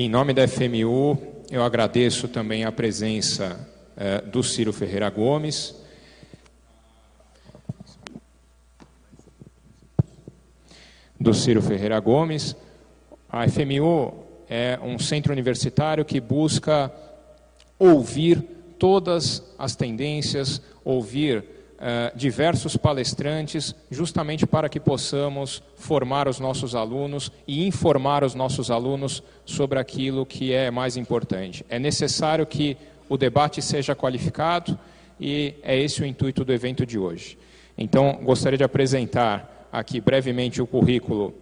Em nome da FMU, eu agradeço também a presença eh, do Ciro Ferreira Gomes. Do Ciro Ferreira Gomes. A FMU é um centro universitário que busca ouvir todas as tendências, ouvir uh, diversos palestrantes, justamente para que possamos formar os nossos alunos e informar os nossos alunos sobre aquilo que é mais importante. É necessário que o debate seja qualificado e é esse o intuito do evento de hoje. Então, gostaria de apresentar aqui brevemente o currículo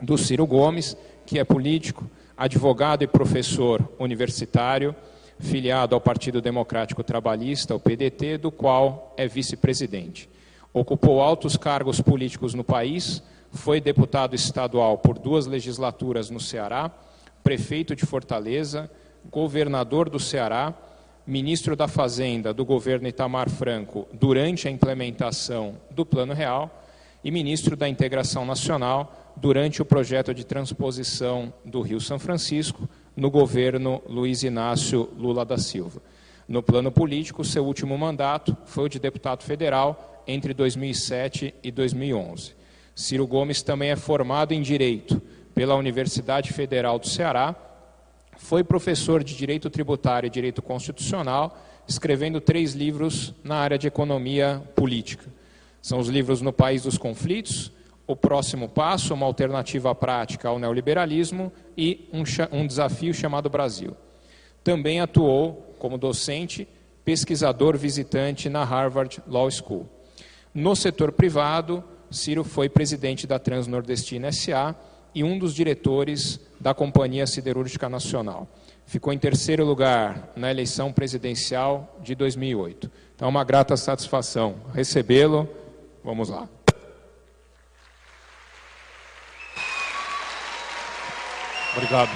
do Ciro Gomes, que é político, advogado e professor universitário, filiado ao Partido Democrático Trabalhista, o PDT, do qual é vice-presidente. Ocupou altos cargos políticos no país, foi deputado estadual por duas legislaturas no Ceará, prefeito de Fortaleza, governador do Ceará, ministro da Fazenda do governo Itamar Franco durante a implementação do Plano Real e ministro da Integração Nacional durante o projeto de transposição do Rio São Francisco, no governo Luiz Inácio Lula da Silva. No plano político, seu último mandato foi o de deputado federal entre 2007 e 2011. Ciro Gomes também é formado em Direito pela Universidade Federal do Ceará, foi professor de Direito Tributário e Direito Constitucional, escrevendo três livros na área de economia política. São os livros No País dos Conflitos, o próximo passo, uma alternativa prática ao neoliberalismo e um, um desafio chamado Brasil. Também atuou como docente, pesquisador visitante na Harvard Law School. No setor privado, Ciro foi presidente da Transnordestina SA e um dos diretores da Companhia Siderúrgica Nacional. Ficou em terceiro lugar na eleição presidencial de 2008. Então, é uma grata satisfação recebê-lo. Vamos lá. Obrigado.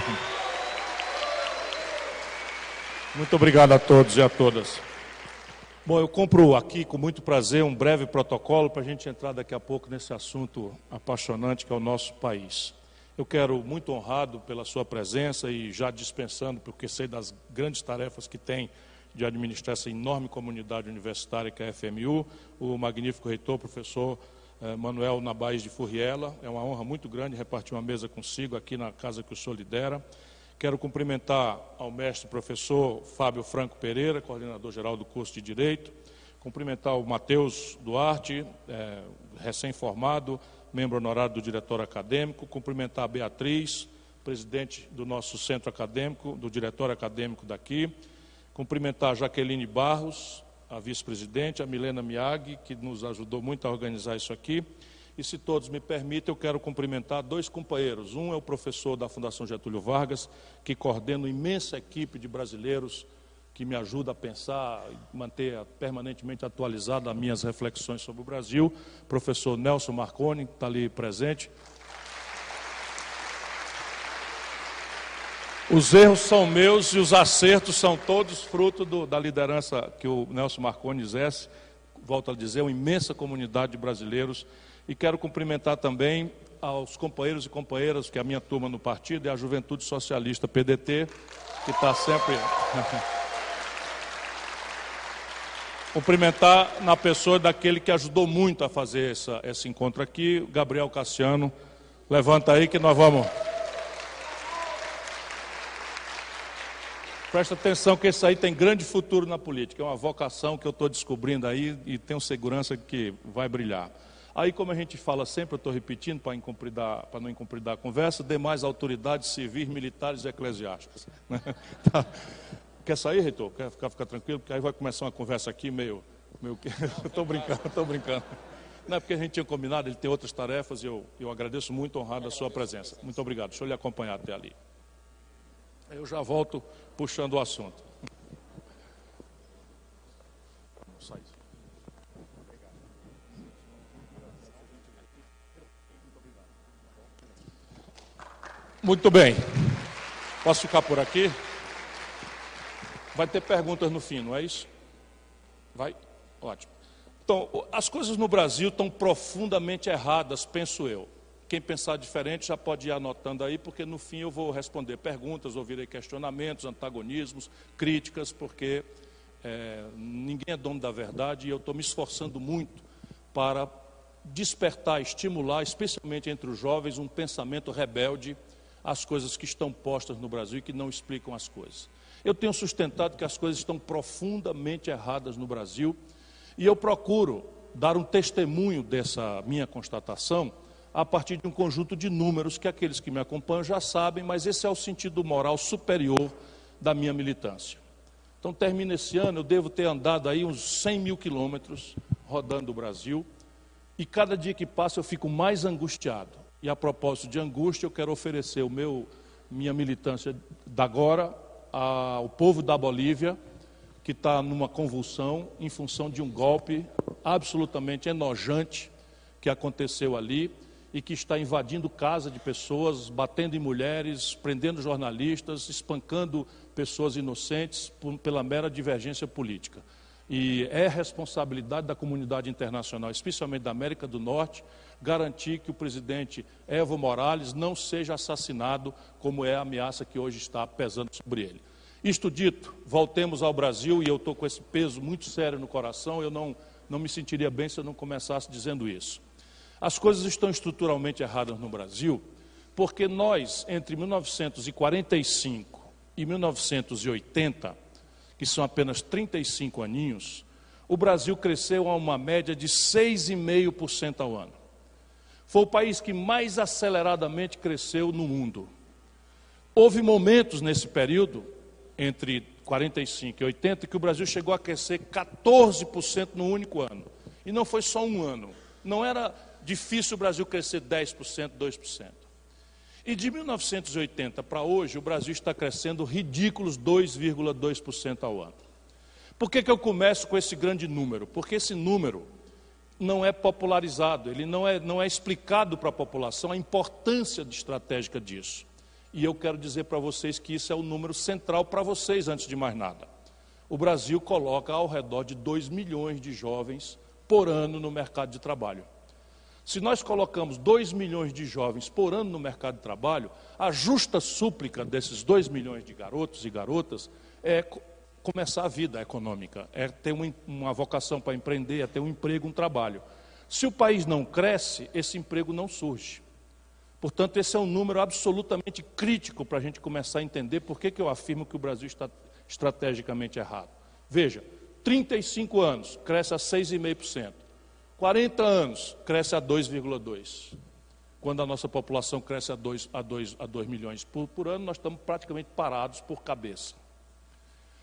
Muito obrigado a todos e a todas. Bom, eu compro aqui com muito prazer um breve protocolo para a gente entrar daqui a pouco nesse assunto apaixonante que é o nosso país. Eu quero, muito honrado pela sua presença e já dispensando, porque sei das grandes tarefas que tem de administrar essa enorme comunidade universitária que é a FMU, o magnífico reitor, professor Manuel Nabais de Furriela. É uma honra muito grande repartir uma mesa consigo aqui na casa que o senhor lidera. Quero cumprimentar ao mestre professor Fábio Franco Pereira, coordenador geral do curso de Direito. Cumprimentar o Matheus Duarte, é, recém-formado, membro honorário do diretório acadêmico. Cumprimentar a Beatriz, presidente do nosso centro acadêmico, do diretório acadêmico daqui. Cumprimentar a Jaqueline Barros, a vice-presidente, a Milena Miag, que nos ajudou muito a organizar isso aqui. E se todos me permitem, eu quero cumprimentar dois companheiros. Um é o professor da Fundação Getúlio Vargas, que coordena uma imensa equipe de brasileiros que me ajuda a pensar e manter permanentemente atualizado as minhas reflexões sobre o Brasil. Professor Nelson Marconi, que está ali presente. Os erros são meus e os acertos são todos fruto do, da liderança que o Nelson Marconi exerce. Volto a dizer, uma imensa comunidade de brasileiros. E quero cumprimentar também aos companheiros e companheiras, que é a minha turma no partido é a Juventude Socialista PDT, que está sempre. Cumprimentar na pessoa daquele que ajudou muito a fazer essa, esse encontro aqui, Gabriel Cassiano. Levanta aí que nós vamos. Presta atenção que esse aí tem grande futuro na política. É uma vocação que eu estou descobrindo aí e tenho segurança que vai brilhar. Aí, como a gente fala sempre, eu estou repetindo para não incumpridar a conversa, demais autoridades civis, militares e eclesiásticas. Né? Tá. Quer sair, reitor? Quer ficar, ficar tranquilo? Porque aí vai começar uma conversa aqui meio... meio... estou brincando, estou brincando. Não é porque a gente tinha combinado, ele tem outras tarefas e eu, eu agradeço muito honrado a sua presença. Muito obrigado. Deixa eu lhe acompanhar até ali. Eu já volto puxando o assunto. Muito bem. Posso ficar por aqui? Vai ter perguntas no fim, não é isso? Vai? Ótimo. Então, as coisas no Brasil estão profundamente erradas, penso eu. Quem pensar diferente já pode ir anotando aí, porque no fim eu vou responder perguntas, ouvirei questionamentos, antagonismos, críticas, porque é, ninguém é dono da verdade e eu estou me esforçando muito para despertar, estimular, especialmente entre os jovens, um pensamento rebelde às coisas que estão postas no Brasil e que não explicam as coisas. Eu tenho sustentado que as coisas estão profundamente erradas no Brasil e eu procuro dar um testemunho dessa minha constatação a partir de um conjunto de números que aqueles que me acompanham já sabem, mas esse é o sentido moral superior da minha militância. Então, termina esse ano, eu devo ter andado aí uns 100 mil quilômetros rodando o Brasil, e cada dia que passa eu fico mais angustiado. E a propósito de angústia, eu quero oferecer o meu, minha militância da agora ao povo da Bolívia, que está numa convulsão em função de um golpe absolutamente enojante que aconteceu ali e que está invadindo casa de pessoas, batendo em mulheres, prendendo jornalistas, espancando pessoas inocentes por, pela mera divergência política. E é responsabilidade da comunidade internacional, especialmente da América do Norte, garantir que o presidente Evo Morales não seja assassinado, como é a ameaça que hoje está pesando sobre ele. Isto dito, voltemos ao Brasil, e eu estou com esse peso muito sério no coração, eu não, não me sentiria bem se eu não começasse dizendo isso. As coisas estão estruturalmente erradas no Brasil, porque nós, entre 1945 e 1980, que são apenas 35 aninhos, o Brasil cresceu a uma média de 6,5% ao ano. Foi o país que mais aceleradamente cresceu no mundo. Houve momentos nesse período, entre 45 e 80, que o Brasil chegou a crescer 14% no único ano. E não foi só um ano. Não era difícil o Brasil crescer 10%, 2%. E de 1980 para hoje, o Brasil está crescendo ridículos 2,2% ao ano. Por que, que eu começo com esse grande número? Porque esse número não é popularizado, ele não é, não é explicado para a população a importância estratégica disso. E eu quero dizer para vocês que isso é o número central para vocês, antes de mais nada. O Brasil coloca ao redor de 2 milhões de jovens por ano no mercado de trabalho. Se nós colocamos 2 milhões de jovens por ano no mercado de trabalho, a justa súplica desses 2 milhões de garotos e garotas é começar a vida econômica, é ter uma, vocação para empreender, é ter um emprego, um trabalho. Se o país não cresce, esse emprego não surge. Portanto, esse é um número absolutamente crítico para a gente começar a entender por que, que eu afirmo que o Brasil está estrategicamente errado. Veja, 35 anos, cresce a 6,5%. 40 anos, cresce a 2,2. Quando a nossa população cresce a 2, a 2, a 2 milhões por, por ano, nós estamos praticamente parados por cabeça.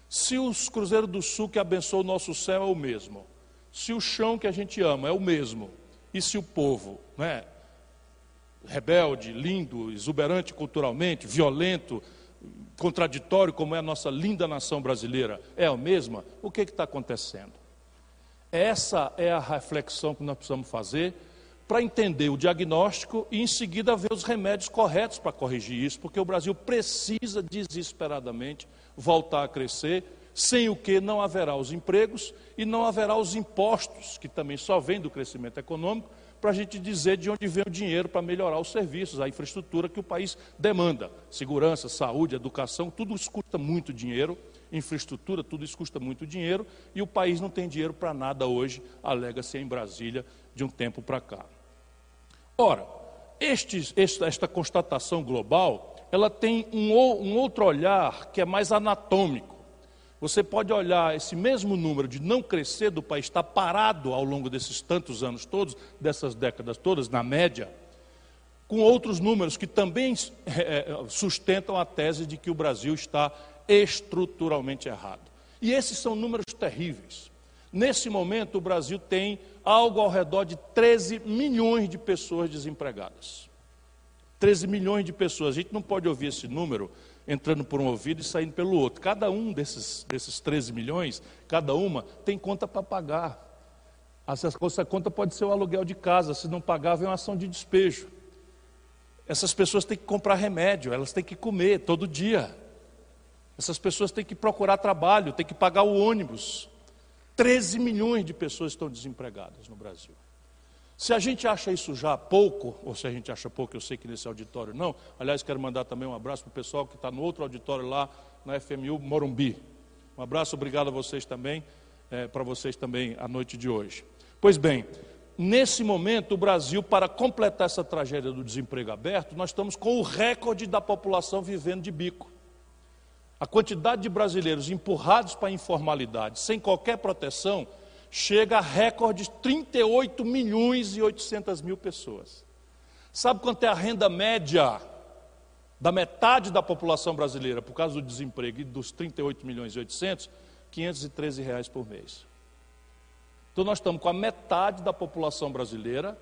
Se os Cruzeiros do Sul que abençoam o nosso céu é o mesmo, se o chão que a gente ama é o mesmo, e se o povo, né, rebelde, lindo, exuberante culturalmente, violento, contraditório, como é a nossa linda nação brasileira, é a mesma, o que está acontecendo? Essa é a reflexão que nós precisamos fazer para entender o diagnóstico e, em seguida, ver os remédios corretos para corrigir isso, porque o Brasil precisa desesperadamente voltar a crescer, sem o que não haverá os empregos e não haverá os impostos, que também só vêm do crescimento econômico, para a gente dizer de onde vem o dinheiro para melhorar os serviços, a infraestrutura que o país demanda. Segurança, saúde, educação, tudo isso custa muito dinheiro infraestrutura, tudo isso custa muito dinheiro e o país não tem dinheiro para nada hoje, alega-se em Brasília de um tempo para cá. Ora, este, esta, esta, constatação global, ela tem um, um outro olhar que é mais anatômico. Você pode olhar esse mesmo número de não crescer do país, está parado ao longo desses tantos anos todos, dessas décadas todas, na média, com outros números que também é, sustentam a tese de que o Brasil está estruturalmente errado. E esses são números terríveis. Nesse momento, o Brasil tem algo ao redor de 13 milhões de pessoas desempregadas. 13 milhões de pessoas. A gente não pode ouvir esse número entrando por um ouvido e saindo pelo outro. Cada um desses, desses 13 milhões, cada uma, tem conta para pagar. Essa conta pode ser o aluguel de casa, se não pagar, vem uma ação de despejo. Essas pessoas têm que comprar remédio, elas têm que comer todo dia. Essas pessoas têm que procurar trabalho, têm que pagar o ônibus. 13 milhões de pessoas estão desempregadas no Brasil. Se a gente acha isso já pouco, ou se a gente acha pouco, eu sei que nesse auditório não. Aliás, quero mandar também um abraço para o pessoal que está no outro auditório lá na FMU Morumbi. Um abraço, obrigado a vocês também, é, para vocês também a noite de hoje. Pois bem, nesse momento, o Brasil, para completar essa tragédia do desemprego aberto, nós estamos com o recorde da população vivendo de bico. A quantidade de brasileiros empurrados para a informalidade, sem qualquer proteção, chega a recorde de 38 milhões e 800 mil pessoas. Sabe quanto é a renda média da metade da população brasileira por causa do desemprego e dos 38 milhões e 800? 513 reais por mês. Então nós estamos com a metade da população brasileira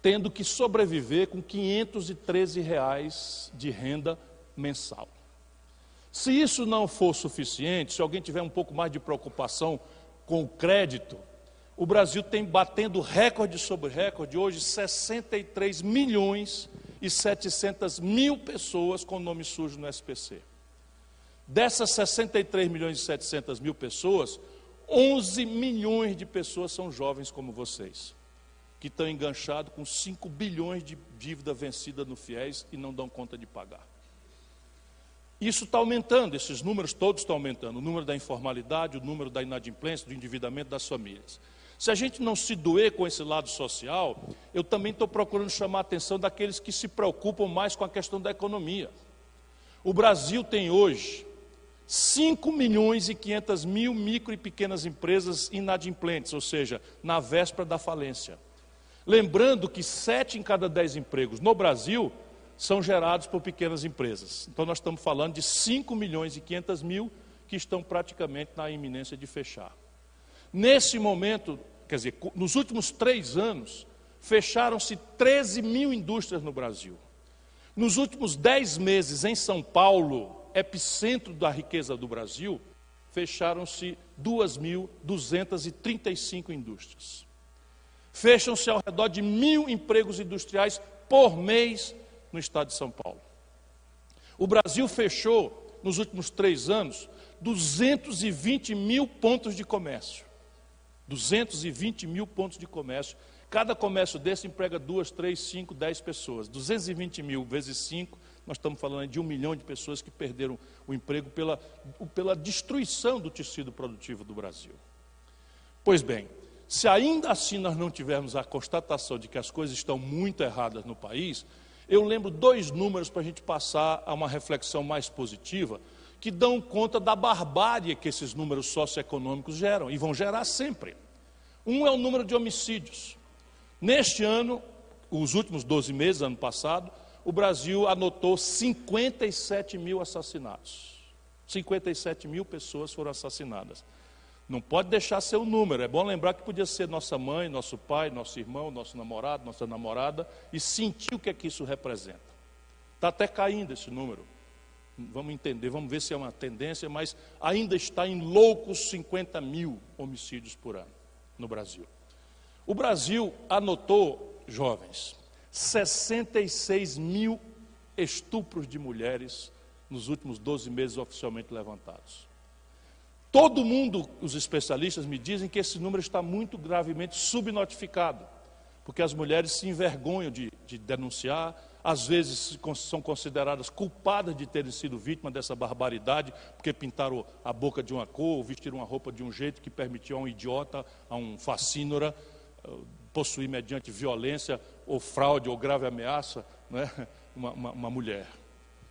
tendo que sobreviver com 513 reais de renda mensal. Se isso não for suficiente, se alguém tiver um pouco mais de preocupação com o crédito, o Brasil tem batendo recorde sobre recorde, hoje 63 milhões e 700 mil pessoas com nome sujo no SPC. Dessas 63 milhões e 700 mil pessoas, 11 milhões de pessoas são jovens como vocês, que estão enganchados com 5 bilhões de dívida vencida no FIES e não dão conta de pagar. Isso está aumentando, esses números todos estão aumentando. O número da informalidade, o número da inadimplência, do endividamento das famílias. Se a gente não se doer com esse lado social, eu também estou procurando chamar a atenção daqueles que se preocupam mais com a questão da economia. O Brasil tem hoje 5 milhões e 500 mil micro e pequenas empresas inadimplentes, ou seja, na véspera da falência. Lembrando que 7 em cada 10 empregos no Brasil são gerados por pequenas empresas. Então, nós estamos falando de 5 milhões e 500 mil que estão praticamente na iminência de fechar. Nesse momento, quer dizer, nos últimos três anos, fecharam-se 13 mil indústrias no Brasil. Nos últimos dez meses, em São Paulo, epicentro da riqueza do Brasil, fecharam-se 2.235 indústrias. Fecham-se ao redor de mil empregos industriais por mês no estado de São Paulo. O Brasil fechou, nos últimos três anos, 220 mil pontos de comércio. 220 mil pontos de comércio. Cada comércio desse emprega duas, três, cinco, dez pessoas. 220 mil vezes cinco, nós estamos falando de um milhão de pessoas que perderam o emprego pela, pela destruição do tecido produtivo do Brasil. Pois bem, se ainda assim nós não tivermos a constatação de que as coisas estão muito erradas no país, eu lembro dois números para a gente passar a uma reflexão mais positiva, que dão conta da barbárie que esses números socioeconômicos geram, e vão gerar sempre. Um é o número de homicídios. Neste ano, os últimos 12 meses, ano passado, o Brasil anotou 57 mil assassinatos. 57 mil pessoas foram assassinadas. Não pode deixar um número. É bom lembrar que podia ser nossa mãe, nosso pai, nosso irmão, nosso namorado, nossa namorada, e sentir o que é que isso representa. Está até caindo esse número. Vamos entender, vamos ver se é uma tendência, mas ainda está em loucos 50 mil homicídios por ano no Brasil. O Brasil anotou, jovens, 66 mil estupros de mulheres nos últimos 12 meses oficialmente levantados. Todo mundo, os especialistas me dizem que esse número está muito gravemente subnotificado, porque as mulheres se envergonham de, de denunciar, às vezes são consideradas culpadas de terem sido vítimas dessa barbaridade, porque pintaram a boca de uma cor, ou vestiram uma roupa de um jeito que permitiu a um idiota, a um fascínora, eh, possuir mediante violência ou fraude ou grave ameaça né, uma, uma, uma mulher.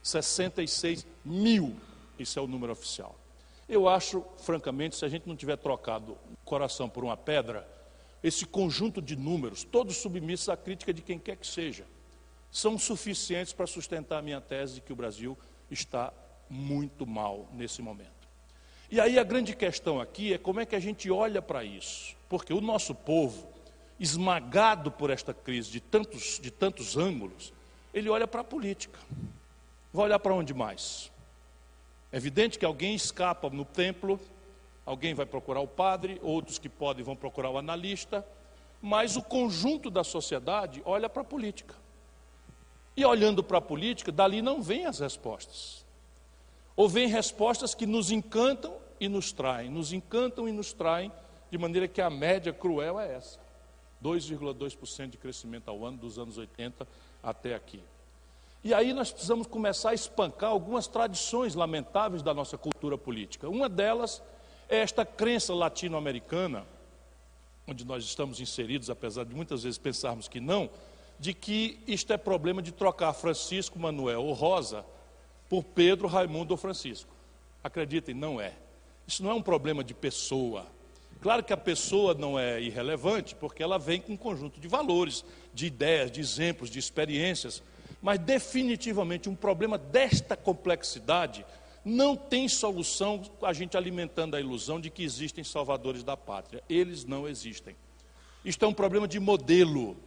66 mil, isso é o número oficial. Eu acho, francamente, se a gente não tiver trocado o coração por uma pedra, esse conjunto de números, todos submissos à crítica de quem quer que seja, são suficientes para sustentar a minha tese de que o Brasil está muito mal nesse momento. E aí a grande questão aqui é como é que a gente olha para isso, porque o nosso povo, esmagado por esta crise de tantos, de tantos ângulos, ele olha para a política. Vai olhar para onde mais? É evidente que alguém escapa no templo, alguém vai procurar o padre, outros que podem vão procurar o analista, mas o conjunto da sociedade olha para a política. E olhando para a política, dali não vêm as respostas. Ou vêm respostas que nos encantam e nos traem, nos encantam e nos traem, de maneira que a média cruel é essa. 2,2% de crescimento ao ano dos anos 80 até aqui. E aí nós precisamos começar a espancar algumas tradições lamentáveis da nossa cultura política. Uma delas é esta crença latino-americana, onde nós estamos inseridos, apesar de muitas vezes pensarmos que não, de que isto é problema de trocar Francisco, Manuel ou Rosa por Pedro, Raimundo ou Francisco. Acreditem, não é. Isso não é um problema de pessoa. Claro que a pessoa não é irrelevante, porque ela vem com um conjunto de valores, de ideias, de exemplos, de experiências. Mas definitivamente um problema desta complexidade não tem solução a gente alimentando a ilusão de que existem salvadores da pátria. Eles não existem. Isto é um problema de modelo.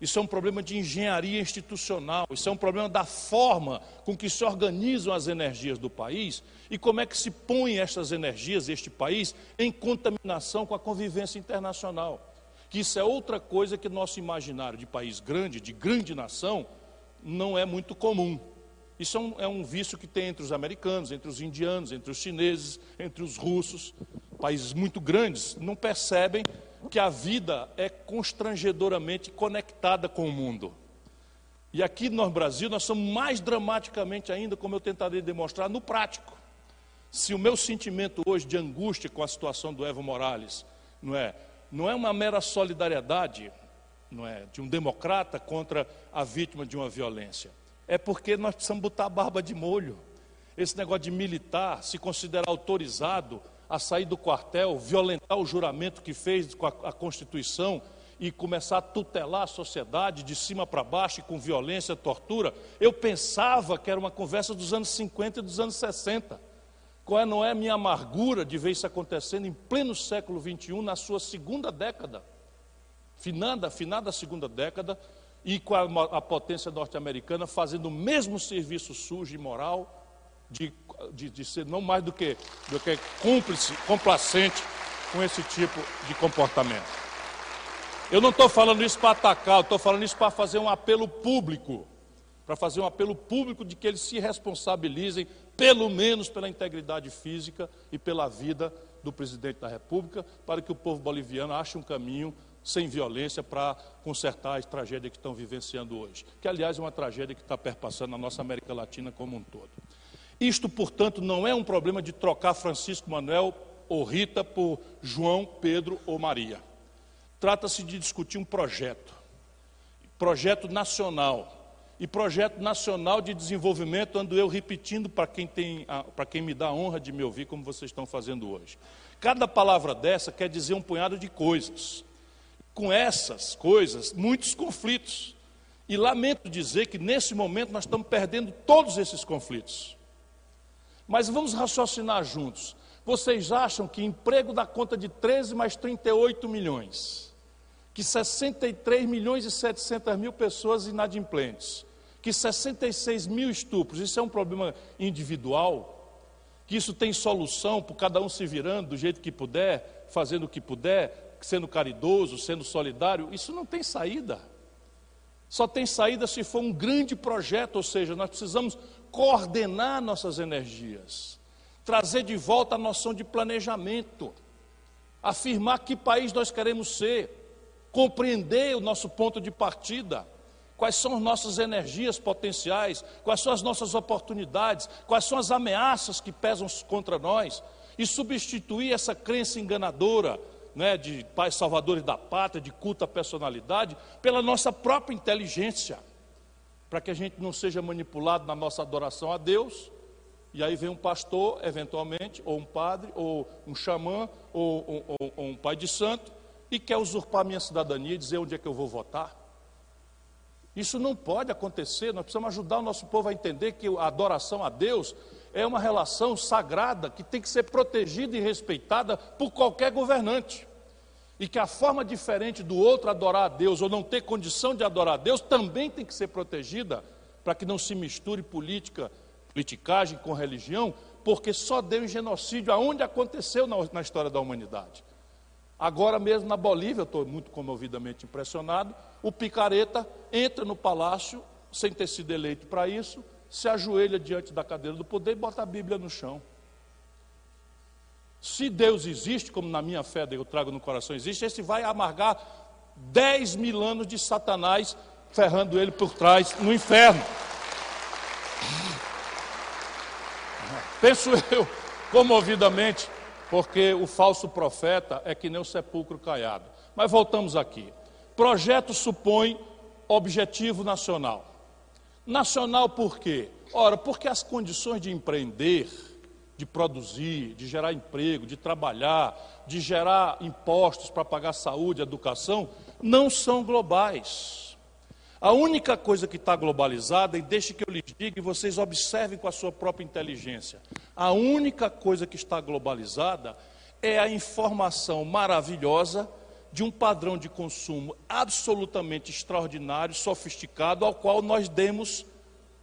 Isso é um problema de engenharia institucional, isso é um problema da forma com que se organizam as energias do país e como é que se põem estas energias, este país, em contaminação com a convivência internacional. Que isso é outra coisa que nosso imaginário de país grande, de grande nação, não é muito comum. Isso é um, é um vício que tem entre os americanos, entre os indianos, entre os chineses, entre os russos, países muito grandes, não percebem que a vida é constrangedoramente conectada com o mundo. E aqui no Brasil nós somos mais dramaticamente ainda, como eu tentarei demonstrar, no prático. Se o meu sentimento hoje de angústia com a situação do Evo Morales, não é, não é uma mera solidariedade, não é, de um democrata contra a vítima de uma violência. É porque nós precisamos botar a barba de molho. Esse negócio de militar se considerar autorizado a sair do quartel, violentar o juramento que fez com a, a Constituição e começar a tutelar a sociedade de cima para baixo, com violência, tortura, eu pensava que era uma conversa dos anos 50 e dos anos 60. Qual é, não é a minha amargura de ver isso acontecendo em pleno século XXI, na sua segunda década, finada, finada segunda década, e com a, a potência norte-americana fazendo o mesmo serviço sujo e moral de de, de ser não mais do que, do que cúmplice, complacente com esse tipo de comportamento. Eu não estou falando isso para atacar, estou falando isso para fazer um apelo público, para fazer um apelo público de que eles se responsabilizem, pelo menos pela integridade física e pela vida do presidente da República, para que o povo boliviano ache um caminho sem violência para consertar a tragédia que estão vivenciando hoje, que aliás é uma tragédia que está perpassando a nossa América Latina como um todo. Isto, portanto, não é um problema de trocar Francisco Manuel ou Rita por João, Pedro ou Maria. Trata-se de discutir um projeto, projeto nacional. E projeto nacional de desenvolvimento, ando eu repetindo para quem, tem, para quem me dá a honra de me ouvir, como vocês estão fazendo hoje. Cada palavra dessa quer dizer um punhado de coisas. Com essas coisas, muitos conflitos. E lamento dizer que nesse momento nós estamos perdendo todos esses conflitos. Mas vamos raciocinar juntos. Vocês acham que emprego dá conta de 13 mais 38 milhões? Que 63 milhões e 700 mil pessoas inadimplentes? Que 66 mil estupros? Isso é um problema individual? Que isso tem solução por cada um se virando do jeito que puder, fazendo o que puder, sendo caridoso, sendo solidário? Isso não tem saída. Só tem saída se for um grande projeto, ou seja, nós precisamos coordenar nossas energias, trazer de volta a noção de planejamento, afirmar que país nós queremos ser, compreender o nosso ponto de partida, quais são as nossas energias potenciais, quais são as nossas oportunidades, quais são as ameaças que pesam contra nós, e substituir essa crença enganadora né, de pais salvadores da pátria, de culta personalidade, pela nossa própria inteligência para que a gente não seja manipulado na nossa adoração a Deus. E aí vem um pastor, eventualmente, ou um padre, ou um xamã, ou, ou, ou, um pai de santo, e quer usurpar minha cidadania e dizer onde é que eu vou votar. Isso não pode acontecer, nós precisamos ajudar o nosso povo a entender que a adoração a Deus é uma relação sagrada que tem que ser protegida e respeitada por qualquer governante e que a forma diferente do outro adorar a Deus ou não ter condição de adorar a Deus também tem que ser protegida para que não se misture política, politicagem com religião, porque só deu em genocídio aonde aconteceu na, na história da humanidade. Agora mesmo na Bolívia, estou muito comovidamente impressionado, o picareta entra no palácio sem ter sido eleito para isso, se ajoelha diante da cadeira do poder e bota a Bíblia no chão. Se Deus existe, como na minha fé eu trago no coração existe, esse vai amargar 10 mil anos de Satanás ferrando ele por trás no inferno. Penso eu, comovidamente, porque o falso profeta é que nem o sepulcro caiado. Mas voltamos aqui. Projeto supõe objetivo nacional. Nacional por quê? Ora, porque as condições de empreender, de produzir, de gerar emprego, de trabalhar, de gerar impostos para pagar saúde, educação, não são globais. A única coisa que está globalizada, e deixe que eu lhes diga e vocês observem com a sua própria inteligência, a única coisa que está globalizada é a informação maravilhosa de um padrão de consumo absolutamente extraordinário, sofisticado, ao qual nós demos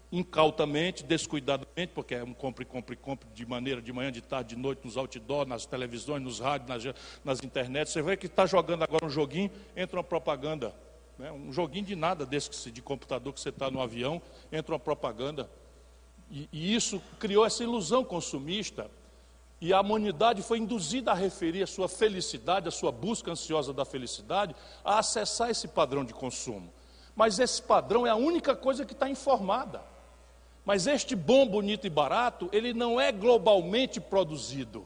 incautamente, descuidadamente, porque é um compre, compre, compre de maneira de manhã, de tarde, de noite, nos outdoors, nas televisões, nos rádios, nas, nas internets. Você vê que está jogando agora um joguinho, entra uma propaganda. Né? Um joguinho de nada desse de computador que você está no avião, entra uma propaganda. E, e isso criou essa ilusão consumista. E a humanidade foi induzida a referir a sua felicidade, a sua busca ansiosa da felicidade, a acessar esse padrão de consumo. Mas esse padrão é a única coisa que está informada. Mas este bom, bonito e barato, ele não é globalmente produzido.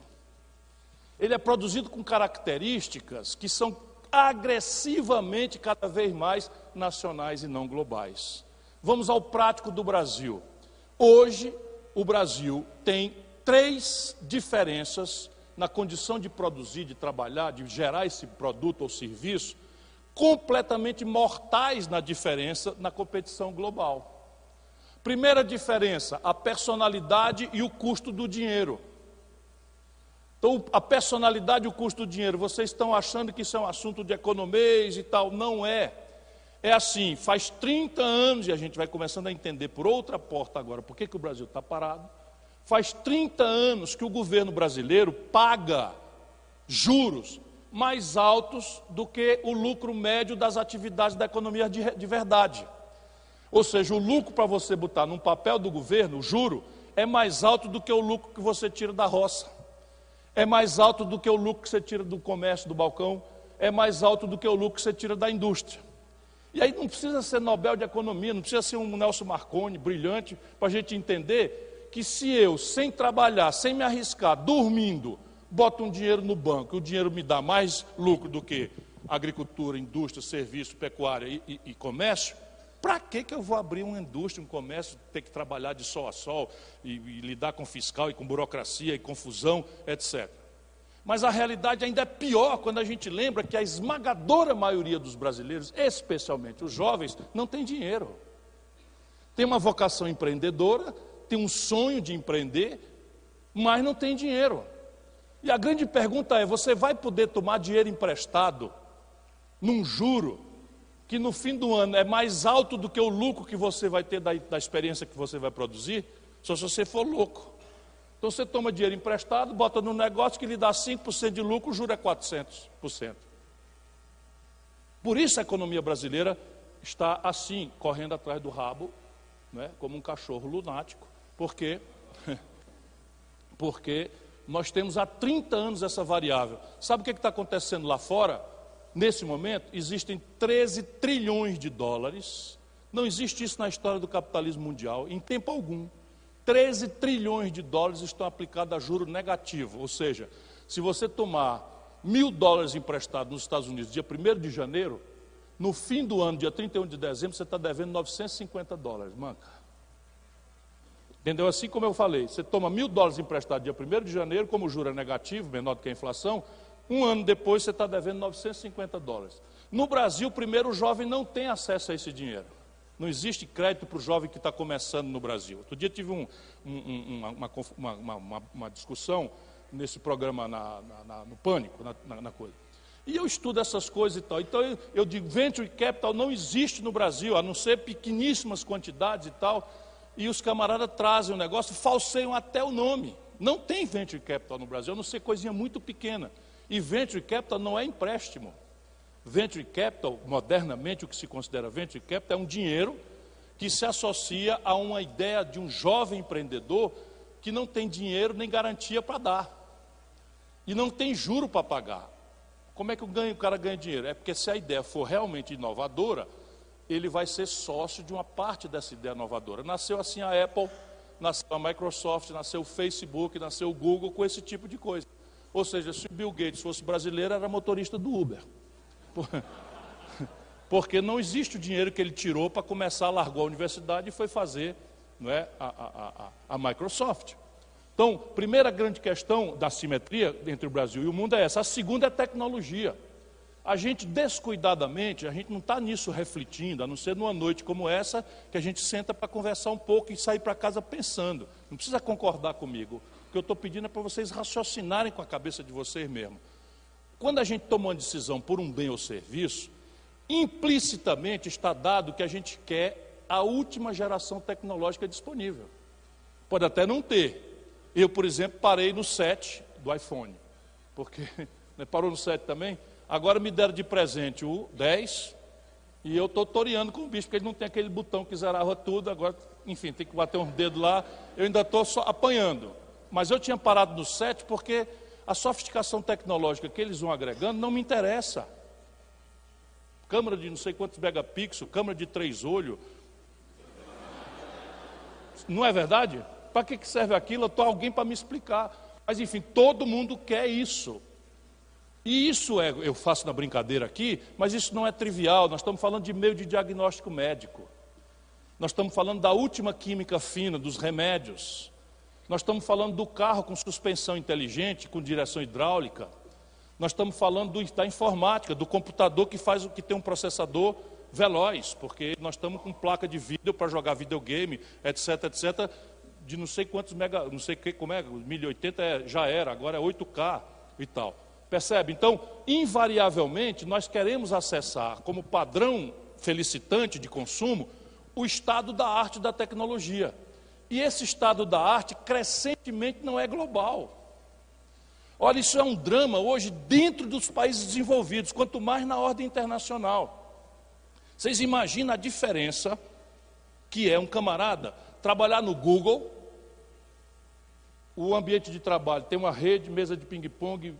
Ele é produzido com características que são agressivamente cada vez mais nacionais e não globais. Vamos ao prático do Brasil. Hoje, o Brasil tem três diferenças na condição de produzir, de trabalhar, de gerar esse produto ou serviço, completamente mortais na diferença na competição global. Primeira diferença, a personalidade e o custo do dinheiro. Então, a personalidade e o custo do dinheiro, vocês estão achando que isso é um assunto de economia e tal. Não é. É assim, faz 30 anos, e a gente vai começando a entender por outra porta agora, por que, que o Brasil está parado. Faz 30 anos que o governo brasileiro paga juros mais altos do que o lucro médio das atividades da economia de, de verdade. Ou seja, o lucro para você botar num papel do governo, o juro, é mais alto do que o lucro que você tira da roça. É mais alto do que o lucro que você tira do comércio, do balcão. É mais alto do que o lucro que você tira da indústria. E aí não precisa ser Nobel de Economia, não precisa ser um Nelson Marconi brilhante para a gente entender que se eu, sem trabalhar, sem me arriscar, dormindo, boto um dinheiro no banco, o dinheiro me dá mais lucro do que agricultura, indústria, serviço, pecuária e, e, e comércio, para que, que eu vou abrir uma indústria, um comércio, ter que trabalhar de sol a sol e, e lidar com fiscal e com burocracia e confusão, etc. Mas a realidade ainda é pior quando a gente lembra que a esmagadora maioria dos brasileiros, especialmente os jovens, não tem dinheiro. Tem uma vocação empreendedora, tem um sonho de empreender, mas não tem dinheiro. E a grande pergunta é: você vai poder tomar dinheiro emprestado num juro que no fim do ano é mais alto do que o lucro que você vai ter da, da experiência que você vai produzir, só se você for louco. Então você toma dinheiro emprestado, bota no negócio que lhe dá 5% de lucro, o juro é 400%. Por isso a economia brasileira está assim, correndo atrás do rabo, né, como um cachorro lunático, porque, porque nós temos há 30 anos essa variável. Sabe o que está acontecendo lá fora? Nesse momento, existem 13 trilhões de dólares. Não existe isso na história do capitalismo mundial, em tempo algum. 13 trilhões de dólares estão aplicados a juro negativo. Ou seja, se você tomar mil dólares emprestados nos Estados Unidos dia 1 de janeiro, no fim do ano, dia 31 de dezembro, você está devendo 950 dólares, manca. Entendeu? Assim como eu falei, você toma mil dólares emprestados dia 1 de janeiro, como o juro é negativo, menor do que a inflação, um ano depois você está devendo 950 dólares. No Brasil, primeiro, o jovem não tem acesso a esse dinheiro. Não existe crédito para o jovem que está começando no Brasil. Outro dia tive um, um, uma, uma, uma, uma, discussão nesse programa na, na, no Pânico, na, na, coisa. E eu estudo essas coisas e tal. Então eu, eu digo, venture capital não existe no Brasil, a não ser pequeníssimas quantidades e tal. E os camaradas trazem o negócio, falseiam até o nome. Não tem venture capital no Brasil, a não ser coisinha muito pequena. E venture capital não é empréstimo. Venture capital, modernamente, o que se considera venture capital é um dinheiro que se associa a uma ideia de um jovem empreendedor que não tem dinheiro nem garantia para dar. E não tem juro para pagar. Como é que o, cara ganha dinheiro? É porque se a ideia for realmente inovadora, ele vai ser sócio de uma parte dessa ideia inovadora. Nasceu assim a Apple, nasceu a Microsoft, nasceu o Facebook, nasceu o Google com esse tipo de coisa. Ou seja, se o Bill Gates fosse brasileiro, era motorista do Uber. Porque não existe o dinheiro que ele tirou para começar, largou a universidade e foi fazer não é, a, a, a, a Microsoft. Então, primeira grande questão da simetria entre o Brasil e o mundo é essa. A segunda é tecnologia. A gente descuidadamente, a gente não está nisso refletindo, a não ser numa noite como essa, que a gente senta para conversar um pouco e sair para casa pensando. Não precisa concordar comigo. O que eu estou pedindo é para vocês raciocinarem com a cabeça de vocês mesmo. Quando a gente toma uma decisão por um bem ou serviço, implicitamente está dado que a gente quer a última geração tecnológica disponível. Pode até não ter. Eu, por exemplo, parei no 7 do iPhone. Porque né, parou no 7 também? Agora me deram de presente o 10 e eu estou toreando com o bicho, porque ele não tem aquele botão que zerava tudo, agora, enfim, tem que bater uns dedos lá, eu ainda estou só apanhando. Mas eu tinha parado no 7 porque a sofisticação tecnológica que eles vão agregando não me interessa. Câmera de não sei quantos megapixels, câmera de três olhos. Não é verdade? Para que serve aquilo? Eu estou alguém para me explicar. Mas enfim, todo mundo quer isso. E isso é, eu faço na brincadeira aqui, mas isso não é trivial. Nós estamos falando de meio de diagnóstico médico. Nós estamos falando da última química fina, dos remédios. Nós estamos falando do carro com suspensão inteligente, com direção hidráulica. Nós estamos falando do, da informática, do computador que faz o que tem um processador veloz, porque nós estamos com placa de vídeo para jogar videogame, etc, etc, de não sei quantos mega, não sei que, como é, 1080 é, já era, agora é 8K e tal. Percebe? Então, invariavelmente, nós queremos acessar como padrão felicitante de consumo o estado da arte da tecnologia. E esse estado da arte crescentemente não é global. Olha, isso é um drama hoje dentro dos países desenvolvidos, quanto mais na ordem internacional. Vocês imaginam a diferença que é um camarada trabalhar no Google, o ambiente de trabalho tem uma rede, mesa de ping-pong,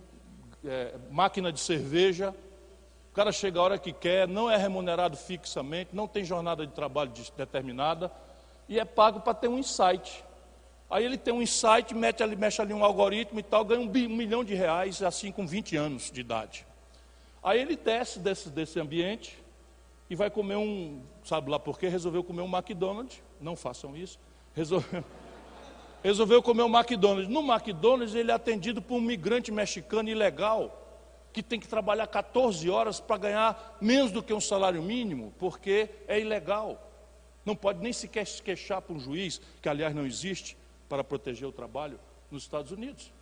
é, máquina de cerveja. O cara chega a hora que quer, não é remunerado fixamente, não tem jornada de trabalho determinada e é pago para ter um insight. Aí ele tem um insight, mete ali, mexe ali um algoritmo e tal, ganha um, um milhão de reais, assim com 20 anos de idade. Aí ele desce desse, desse ambiente e vai comer um, sabe lá por quê? Resolveu comer um McDonald's, não façam isso. Resolveu, resolveu comer um McDonald's. No McDonald's ele é atendido por um migrante mexicano ilegal, que tem que trabalhar 14 horas para ganhar menos do que um salário mínimo, porque é ilegal. Não pode nem sequer se queixar para um juiz, que aliás não existe, para proteger o trabalho nos Estados Unidos.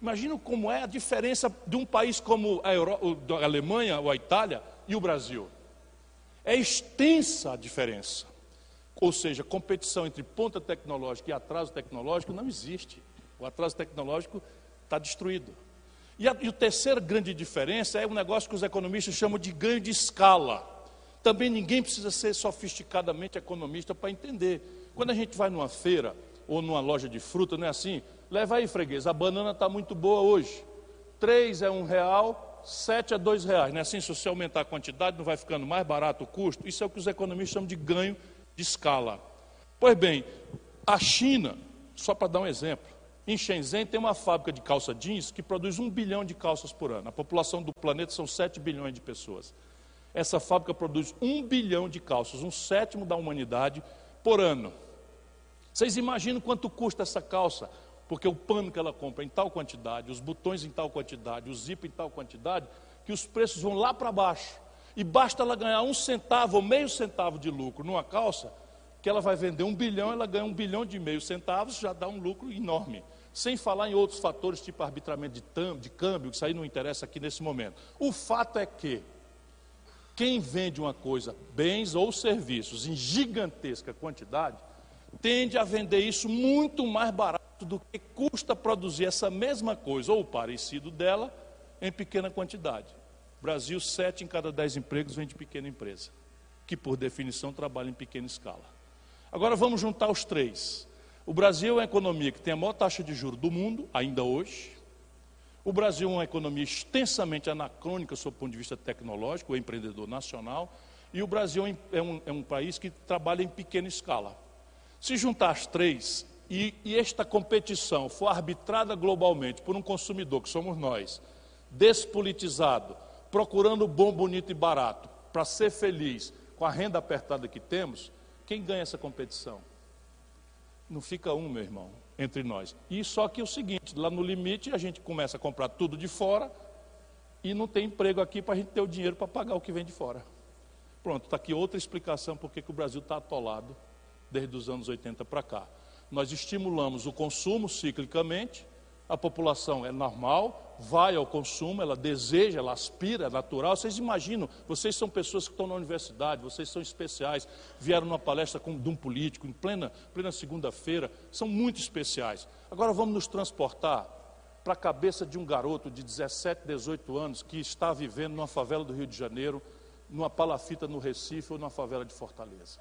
Imagina como é a diferença de um país como a, Euro, a Alemanha ou a Itália e o Brasil. É extensa a diferença. Ou seja, competição entre ponta tecnológica e atraso tecnológico não existe. O atraso tecnológico está destruído. E a, e terceira grande diferença é um negócio que os economistas chamam de ganho de escala. Também ninguém precisa ser sofisticadamente economista para entender. Quando a gente vai numa feira ou numa loja de fruta, não é assim? Leva aí, freguês, a banana está muito boa hoje. Três é um real, sete é dois reais. Não é assim? Se você aumentar a quantidade, não vai ficando mais barato o custo? Isso é o que os economistas chamam de ganho de escala. Pois bem, a China, só para dar um exemplo, em Shenzhen tem uma fábrica de calça jeans que produz um bilhão de calças por ano. A população do planeta são 7 bilhões de pessoas. Essa fábrica produz um bilhão de calças, um sétimo da humanidade por ano. Vocês imaginam quanto custa essa calça? Porque o pano que ela compra em tal quantidade, os botões em tal quantidade, o zip em tal quantidade, que os preços vão lá para baixo. E basta ela ganhar um centavo ou meio centavo de lucro numa calça, que ela vai vender um bilhão, ela ganha um bilhão de meio centavos, já dá um lucro enorme. Sem falar em outros fatores, tipo arbitramento de, tam, de câmbio, que isso aí não interessa aqui nesse momento. O fato é que quem vende uma coisa, bens ou serviços, em gigantesca quantidade, tende a vender isso muito mais barato do que custa produzir essa mesma coisa ou parecido dela em pequena quantidade. Brasil, sete em cada dez empregos vem de pequena empresa, que por definição trabalha em pequena escala. Agora vamos juntar os três. O Brasil é a economia que tem a maior taxa de juros do mundo, ainda hoje. O Brasil é uma economia extensamente anacrônica sob o ponto de vista tecnológico, o empreendedor nacional, e o Brasil é um, é um país que trabalha em pequena escala. Se juntar as três e, e esta competição for arbitrada globalmente por um consumidor, que somos nós, despolitizado, procurando bom, bonito e barato, para ser feliz com a renda apertada que temos, quem ganha essa competição? Não fica um, meu irmão, entre nós. E só que é o seguinte, lá no limite a gente começa a comprar tudo de fora e não tem emprego aqui para a gente ter o dinheiro para pagar o que vem de fora. Pronto, está aqui outra explicação por que o Brasil está atolado desde os anos 80 para cá. Nós estimulamos o consumo ciclicamente, a população é normal, vai ao consumo, ela deseja, ela aspira, é natural. Vocês imaginam, vocês são pessoas que estão na universidade, vocês são especiais, vieram numa palestra com, de um político em plena, plena segunda-feira, são muito especiais. Agora vamos nos transportar para a cabeça de um garoto de 17, 18 anos que está vivendo numa favela do Rio de Janeiro, numa palafita no Recife ou numa favela de Fortaleza.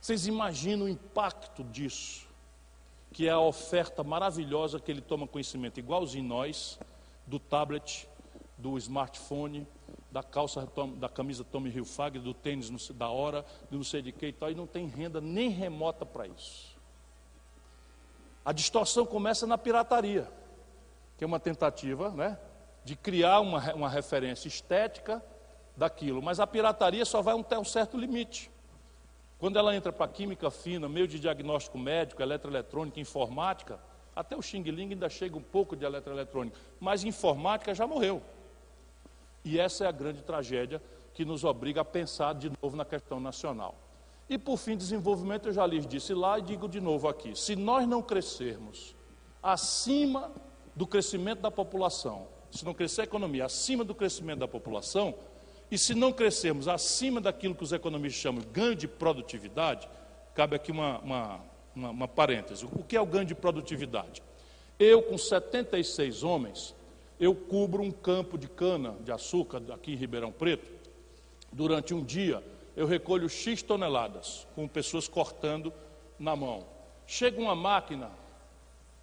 Vocês imaginam o impacto disso? Que é a oferta maravilhosa que ele toma conhecimento, igualzinho nós, do tablet, do smartphone, da calça, da camisa Tommy Hilfiger, do tênis da hora, do não sei de que e tal, e não tem renda nem remota para isso. A distorção começa na pirataria, que é uma tentativa né, de criar uma, uma referência estética daquilo, mas a pirataria só vai até um certo limite. Quando ela entra para química fina, meio de diagnóstico médico, eletroeletrônica, informática, até o Xing Ling ainda chega um pouco de eletroeletrônica, mas informática já morreu. E essa é a grande tragédia que nos obriga a pensar de novo na questão nacional. E por fim, desenvolvimento, eu já lhes disse lá e digo de novo aqui: se nós não crescermos acima do crescimento da população, se não crescer a economia acima do crescimento da população, e se não crescermos acima daquilo que os economistas chamam de ganho de produtividade, cabe aqui uma, uma, uma, uma parêntese. O que é o ganho de produtividade? Eu, com 76 homens, eu cubro um campo de cana de açúcar aqui em Ribeirão Preto. Durante um dia, eu recolho X toneladas, com pessoas cortando na mão. Chega uma máquina,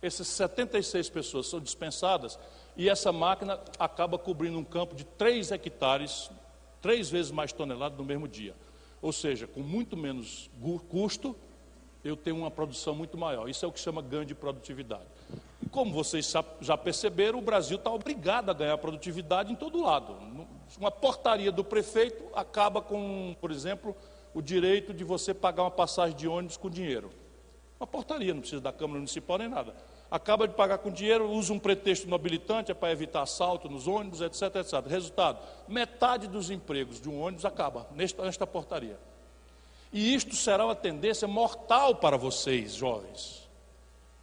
essas 76 pessoas são dispensadas, e essa máquina acaba cobrindo um campo de 3 hectares três vezes mais tonelada no mesmo dia. Ou seja, com muito menos custo, eu tenho uma produção muito maior. Isso é o que chama ganho de produtividade. E como vocês já perceberam, o Brasil está obrigado a ganhar produtividade em todo lado. Uma portaria do prefeito acaba com, por exemplo, o direito de você pagar uma passagem de ônibus com dinheiro. Uma portaria, não precisa da Câmara Municipal nem nada acaba de pagar com dinheiro, usa um pretexto nobilitante, é para evitar assalto nos ônibus, etc, etc. Resultado, metade dos empregos de um ônibus acaba nesta, nesta portaria. E isto será uma tendência mortal para vocês, jovens.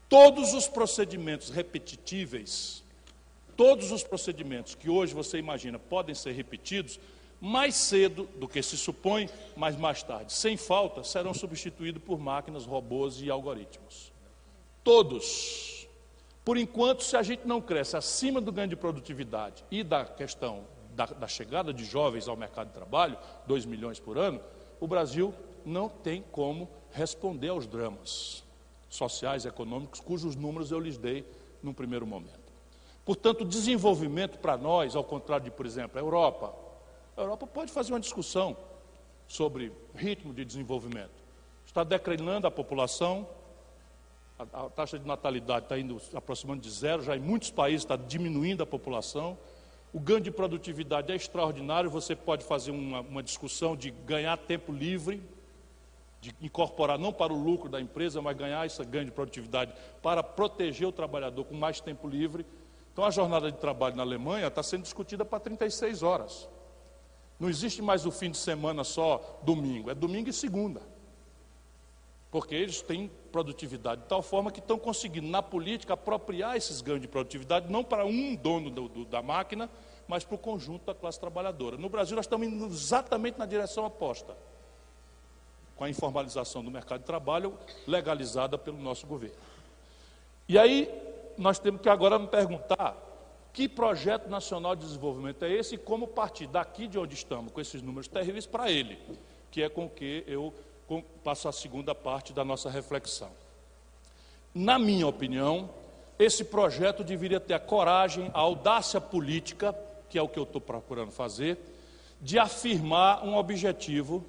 Todos os procedimentos repetitíveis, todos os procedimentos que hoje você imagina podem ser repetidos, mais cedo do que se supõe, mas mais tarde, sem falta, serão substituídos por máquinas, robôs e algoritmos. Todos. Por enquanto, se a gente não cresce acima do ganho de produtividade e da questão da, da chegada de jovens ao mercado de trabalho, 2 milhões por ano, o Brasil não tem como responder aos dramas sociais e econômicos, cujos números eu lhes dei num primeiro momento. Portanto, desenvolvimento para nós, ao contrário de, por exemplo, a Europa, a Europa pode fazer uma discussão sobre ritmo de desenvolvimento. Está declinando a população, a, a taxa de natalidade está indo aproximando de zero, já em muitos países está diminuindo a população. O ganho de produtividade é extraordinário, você pode fazer uma, uma discussão de ganhar tempo livre, de incorporar não para o lucro da empresa, mas ganhar esse ganho de produtividade para proteger o trabalhador com mais tempo livre. Então a jornada de trabalho na Alemanha está sendo discutida para 36 horas. Não existe mais o fim de semana só domingo, é domingo e segunda. Porque eles têm produtividade de tal forma que estão conseguindo, na política, apropriar esses ganhos de produtividade, não para um dono do, do, da máquina, mas para o conjunto da classe trabalhadora. No Brasil, nós estamos indo exatamente na direção oposta, com a informalização do mercado de trabalho legalizada pelo nosso governo. E aí, nós temos que agora me perguntar que projeto nacional de desenvolvimento é esse e como partir daqui de onde estamos, com esses números terríveis, para ele, que é com que eu passo a segunda parte da nossa reflexão. Na minha opinião, esse projeto deveria ter a coragem, a audácia política, que é o que eu estou procurando fazer, de afirmar um objetivo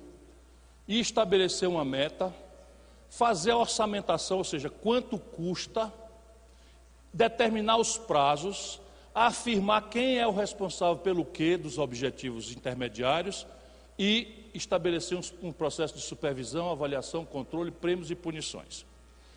e estabelecer uma meta, fazer a orçamentação, ou seja, quanto custa, determinar os prazos, afirmar quem é o responsável pelo quê dos objetivos intermediários e estabelecer um, um processo de supervisão, avaliação, controle, prêmios e punições.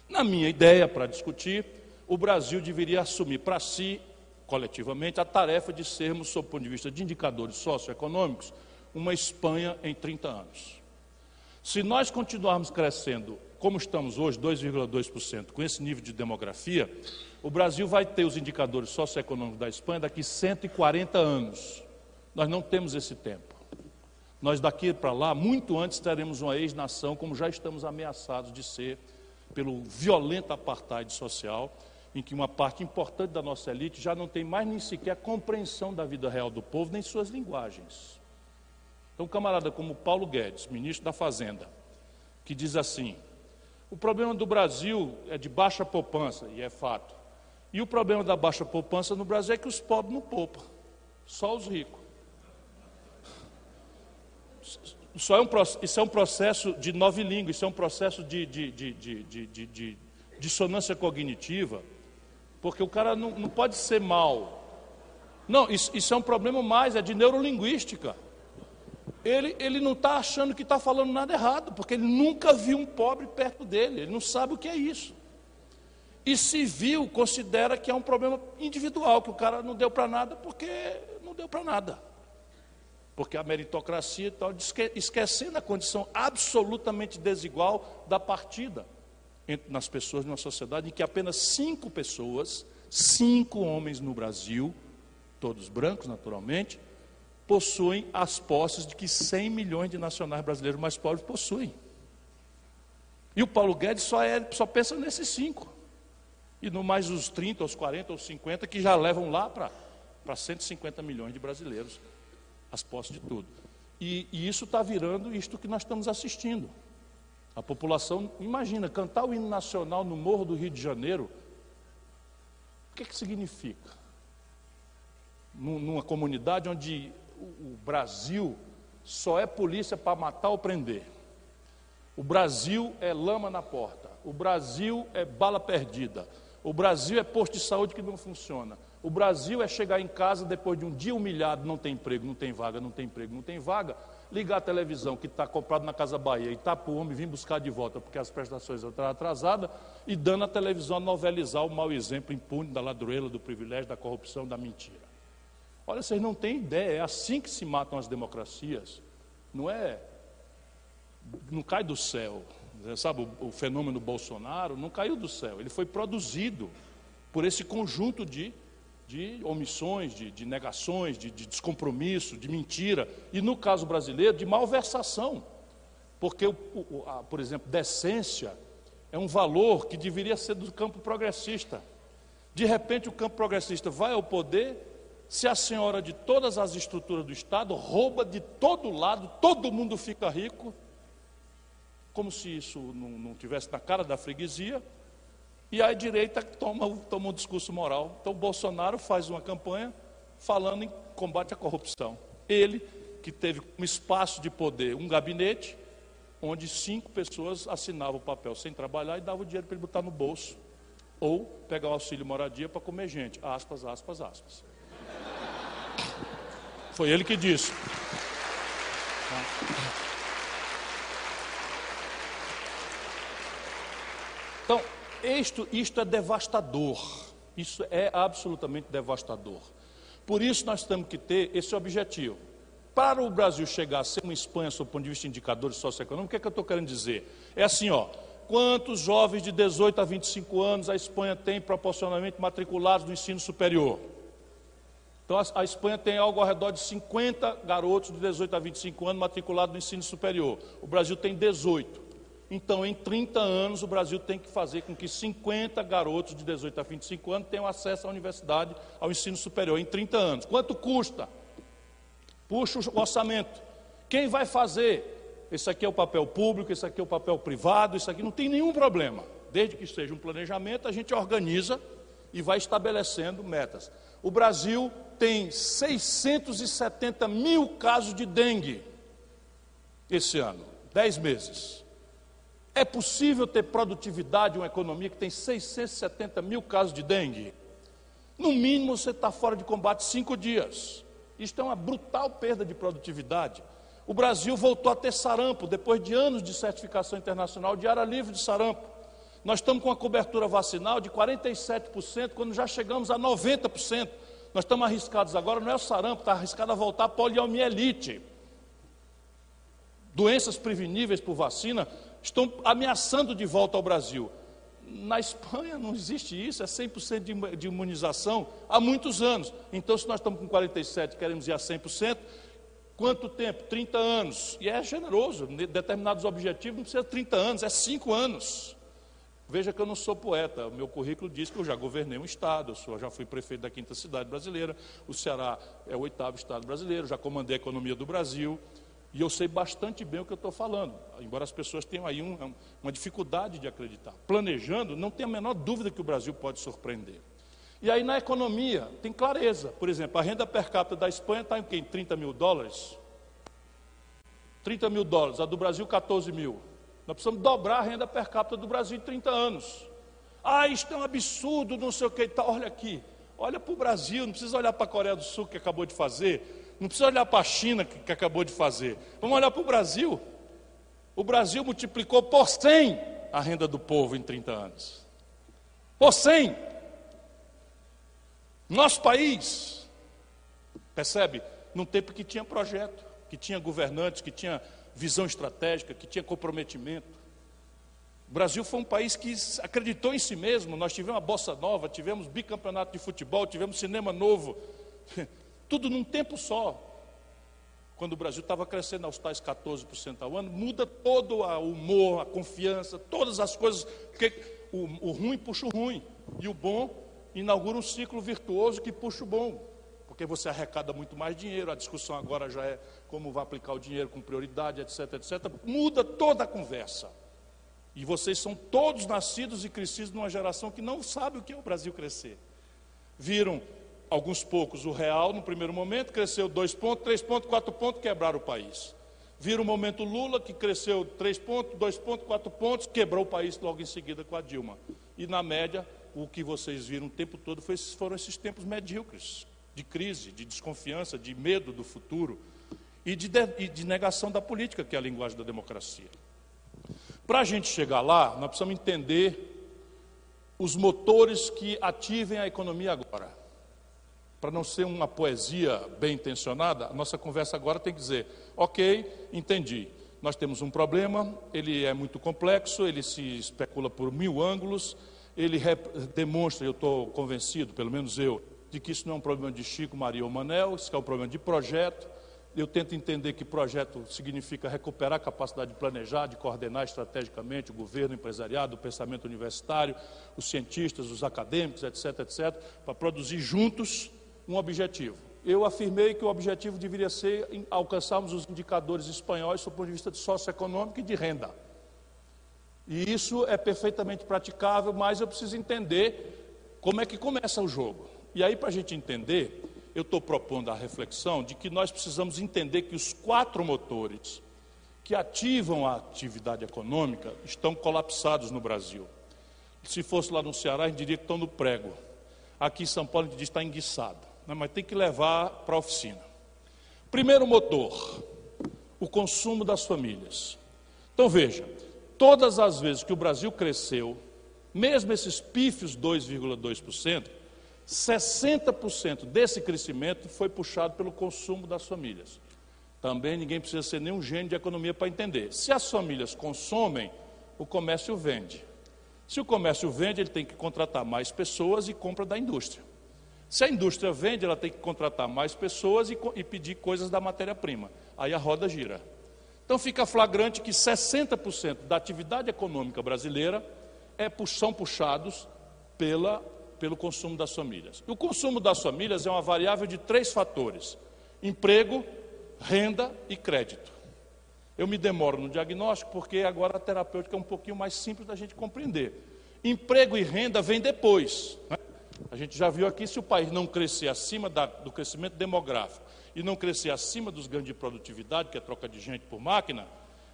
Na minha ideia, para discutir, o Brasil deveria assumir para si, coletivamente, a tarefa de sermos, sob o ponto de vista de indicadores socioeconômicos, uma Espanha em 30 anos. Se nós continuarmos crescendo como estamos hoje, 2,2%, com esse nível de demografia, o Brasil vai ter os indicadores socioeconômicos da Espanha daqui 140 anos. Nós não temos esse tempo. Nós daqui para lá, muito antes, teremos uma ex-nação, como já estamos ameaçados de ser, pelo violento apartheid social, em que uma parte importante da nossa elite já não tem mais nem sequer compreensão da vida real do povo, nem suas linguagens. Então, camarada como Paulo Guedes, ministro da Fazenda, que diz assim: o problema do Brasil é de baixa poupança, e é fato. E o problema da baixa poupança no Brasil é que os pobres não poupam, só os ricos. Isso é um, isso é um processo de nove línguas, isso é um processo de, de, de, de dissonância cognitiva, porque o cara não, não pode ser mal. Não, isso, isso é um problema mais, é de neurolinguística ele, ele não está achando que está falando nada errado, porque ele nunca viu um pobre perto dele, ele não sabe o que é isso. E se viu, considera que é um problema individual, que o cara não deu para nada porque não deu para nada. Porque a meritocracia está esquecendo a condição absolutamente desigual da partida entre, nas pessoas numa sociedade em que apenas cinco pessoas, cinco homens no Brasil, todos brancos naturalmente, possuem as posses de que 100 milhões de nacionais brasileiros mais pobres possuem. E o Paulo Guedes só, é, só pensa nesses cinco. E no mais os 30, os 40, os 50 que já levam lá para 150 milhões de brasileiros as posses de tudo. E, e isso está virando isto que nós estamos assistindo. A população, imagina, cantar o hino nacional no Morro do Rio de Janeiro, o que, que significa? Numa comunidade onde o Brasil só é polícia para matar ou prender. O Brasil é lama na porta. O Brasil é bala perdida. O Brasil é posto de saúde que não funciona. O Brasil é chegar em casa depois de um dia humilhado, não tem emprego, não tem vaga, não tem emprego, não tem vaga, ligar a televisão que está comprado na Casa Bahia e tá o homem vir buscar de volta porque as prestações estão atrasadas e dando a televisão a novelizar o mau exemplo impune da ladroeira, do privilégio, da corrupção, da mentira. Olha, vocês não têm ideia, é assim que se matam as democracias. Não é. Não cai do céu. Sabe, o fenômeno Bolsonaro não caiu do céu. Ele foi produzido por esse conjunto de, de omissões, de, de negações, de, de, descompromisso, de mentira. E no caso brasileiro, de malversação. Porque, o, o, a, por exemplo, decência é um valor que deveria ser do campo progressista. De repente, o campo progressista vai ao poder se a senhora de todas as estruturas do Estado rouba de todo lado, todo mundo fica rico, como se isso não, não tivesse na cara da freguesia, e a direita toma, toma um discurso moral. Então, o Bolsonaro faz uma campanha falando em combate à corrupção. Ele, que teve um espaço de poder, um gabinete, onde cinco pessoas assinavam o papel sem trabalhar e davam o dinheiro para ele botar no bolso. Ou pegar o auxílio moradia para comer gente. Aspas, aspas, aspas. Foi ele que disse. Então, isto, isto é devastador. Isso é absolutamente devastador. Por isso nós temos que ter esse objetivo. Para o Brasil chegar a ser uma Espanha, sob o ponto de vista de indicadores socioeconômicos, o que é que eu estou querendo dizer? É assim, ó. Quantos jovens de 18 a 25 anos a Espanha tem proporcionalmente matriculados no ensino superior? Então, a, Espanha tem algo ao redor de 50 garotos de 18 a 25 anos matriculados no ensino superior. O Brasil tem 18. Então, em 30 anos, o Brasil tem que fazer com que 50 garotos de 18 a 25 anos tenham acesso à universidade, ao ensino superior, em 30 anos. Quanto custa? Puxa o orçamento. Quem vai fazer? Esse aqui é o papel público, esse aqui é o papel privado, isso aqui não tem nenhum problema. Desde que seja um planejamento, a gente organiza e vai estabelecendo metas. O Brasil tem 670 mil casos de dengue esse ano, 10 meses. É possível ter produtividade em uma economia que tem 670 mil casos de dengue? No mínimo, você está fora de combate cinco dias. Isto é uma brutal perda de produtividade. O Brasil voltou a ter sarampo depois de anos de certificação internacional de área livre de sarampo. Nós estamos com uma cobertura vacinal de 47%, quando já chegamos a 90%. Nós estamos arriscados agora, não é o sarampo, está arriscado a voltar a poliomielite. Doenças preveníveis por vacina estão ameaçando de volta ao Brasil. Na Espanha não existe isso, é 100% de imunização há muitos anos. Então, se nós estamos com 47% queremos ir a 100%, quanto tempo? 30 anos. E é generoso, determinados objetivos não precisa 30 anos, é 5 anos. Veja que eu não sou poeta, meu currículo diz que eu já governei um estado, eu já fui prefeito da quinta cidade brasileira, o Ceará é o oitavo estado brasileiro, já comandei a economia do Brasil, e eu sei bastante bem o que eu estou falando, embora as pessoas tenham aí um, uma dificuldade de acreditar. Planejando, não tem a menor dúvida que o Brasil pode surpreender. E aí na economia, tem clareza. Por exemplo, a renda per capita da Espanha está em quem? 30 mil dólares? 30 mil dólares, a do Brasil 14 mil. Nós precisamos dobrar a renda per capita do Brasil em 30 anos. Ah, isto é um absurdo, não sei o que. Tá, olha aqui, olha para o Brasil, não precisa olhar para a Coreia do Sul que acabou de fazer. Não precisa olhar para a China que, que acabou de fazer. Vamos olhar para o Brasil. O Brasil multiplicou por 100 a renda do povo em 30 anos. Por 100. Nosso país, percebe? Num tempo que tinha projeto, que tinha governantes, que tinha visão estratégica, que tinha comprometimento. O Brasil foi um país que acreditou em si mesmo. Nós tivemos a bossa nova, tivemos bicampeonato de futebol, tivemos cinema novo. Tudo num tempo só. Quando o Brasil estava crescendo aos tais 14% ao ano, muda todo o humor, a confiança, todas as coisas, porque o, o ruim puxa o ruim, e o bom inaugura um ciclo virtuoso que puxa o bom, porque você arrecada muito mais dinheiro, a discussão agora já é como vai aplicar o dinheiro com prioridade, etc, etc. Muda toda a conversa. E vocês são todos nascidos e crescidos numa geração que não sabe o que é o Brasil crescer. Viram alguns poucos o real no primeiro momento, cresceu dois pontos, três pontos, quatro pontos, quebraram o país. Vira o momento Lula, que cresceu três pontos, dois pontos, quatro pontos, quebrou o país logo em seguida com a Dilma. E na média, o que vocês viram o tempo todo foi, foram esses tempos medíocres, de crise, de desconfiança, de medo do futuro e de, de, e de negação da política, que é a linguagem da democracia. Para a gente chegar lá, nós precisamos entender os motores que ativem a economia agora para não ser uma poesia bem intencionada, a nossa conversa agora tem que dizer: ok, entendi. Nós temos um problema, ele é muito complexo, ele se especula por mil ângulos, ele demonstra, eu estou convencido, pelo menos eu, de que isso não é um problema de Chico, Maria ou Manel, isso é um problema de projeto. Eu tento entender que projeto significa recuperar a capacidade de planejar, de coordenar estrategicamente o governo, o empresariado, o pensamento universitário, os cientistas, os acadêmicos, etc., etc., para produzir juntos um objetivo. Eu afirmei que o objetivo deveria ser alcançarmos os indicadores espanhóis do ponto de vista de socioeconômico e de renda. E isso é perfeitamente praticável, mas eu preciso entender como é que começa o jogo. E aí, para a gente entender, eu estou propondo a reflexão de que nós precisamos entender que os quatro motores que ativam a atividade econômica estão colapsados no Brasil. Se fosse lá no Ceará, a gente diria que estão no prego. Aqui em São Paulo, a gente diz que está enguiçado né, mas tem que levar para a oficina. Primeiro motor, o consumo das famílias. Então veja, todas as vezes que o Brasil cresceu, mesmo esses pífios 2,2%, 60% desse crescimento foi puxado pelo consumo das famílias. Também ninguém precisa ser nenhum gênio de economia para entender. Se as famílias consomem, o comércio vende. Se o comércio vende, ele tem que contratar mais pessoas e compra da indústria. Se a indústria vende, ela tem que contratar mais pessoas e, e pedir coisas da matéria-prima. Aí a roda gira. Então fica flagrante que 60% da atividade econômica brasileira é, são puxados pela, pelo consumo das famílias. E o consumo das famílias é uma variável de três fatores: emprego, renda e crédito. Eu me demoro no diagnóstico porque agora a terapêutica é um pouquinho mais simples da gente compreender. Emprego e renda vem depois. Né? A gente já viu aqui, se o país não crescer acima da, do crescimento demográfico e não crescer acima dos ganhos de produtividade, que é troca de gente por máquina,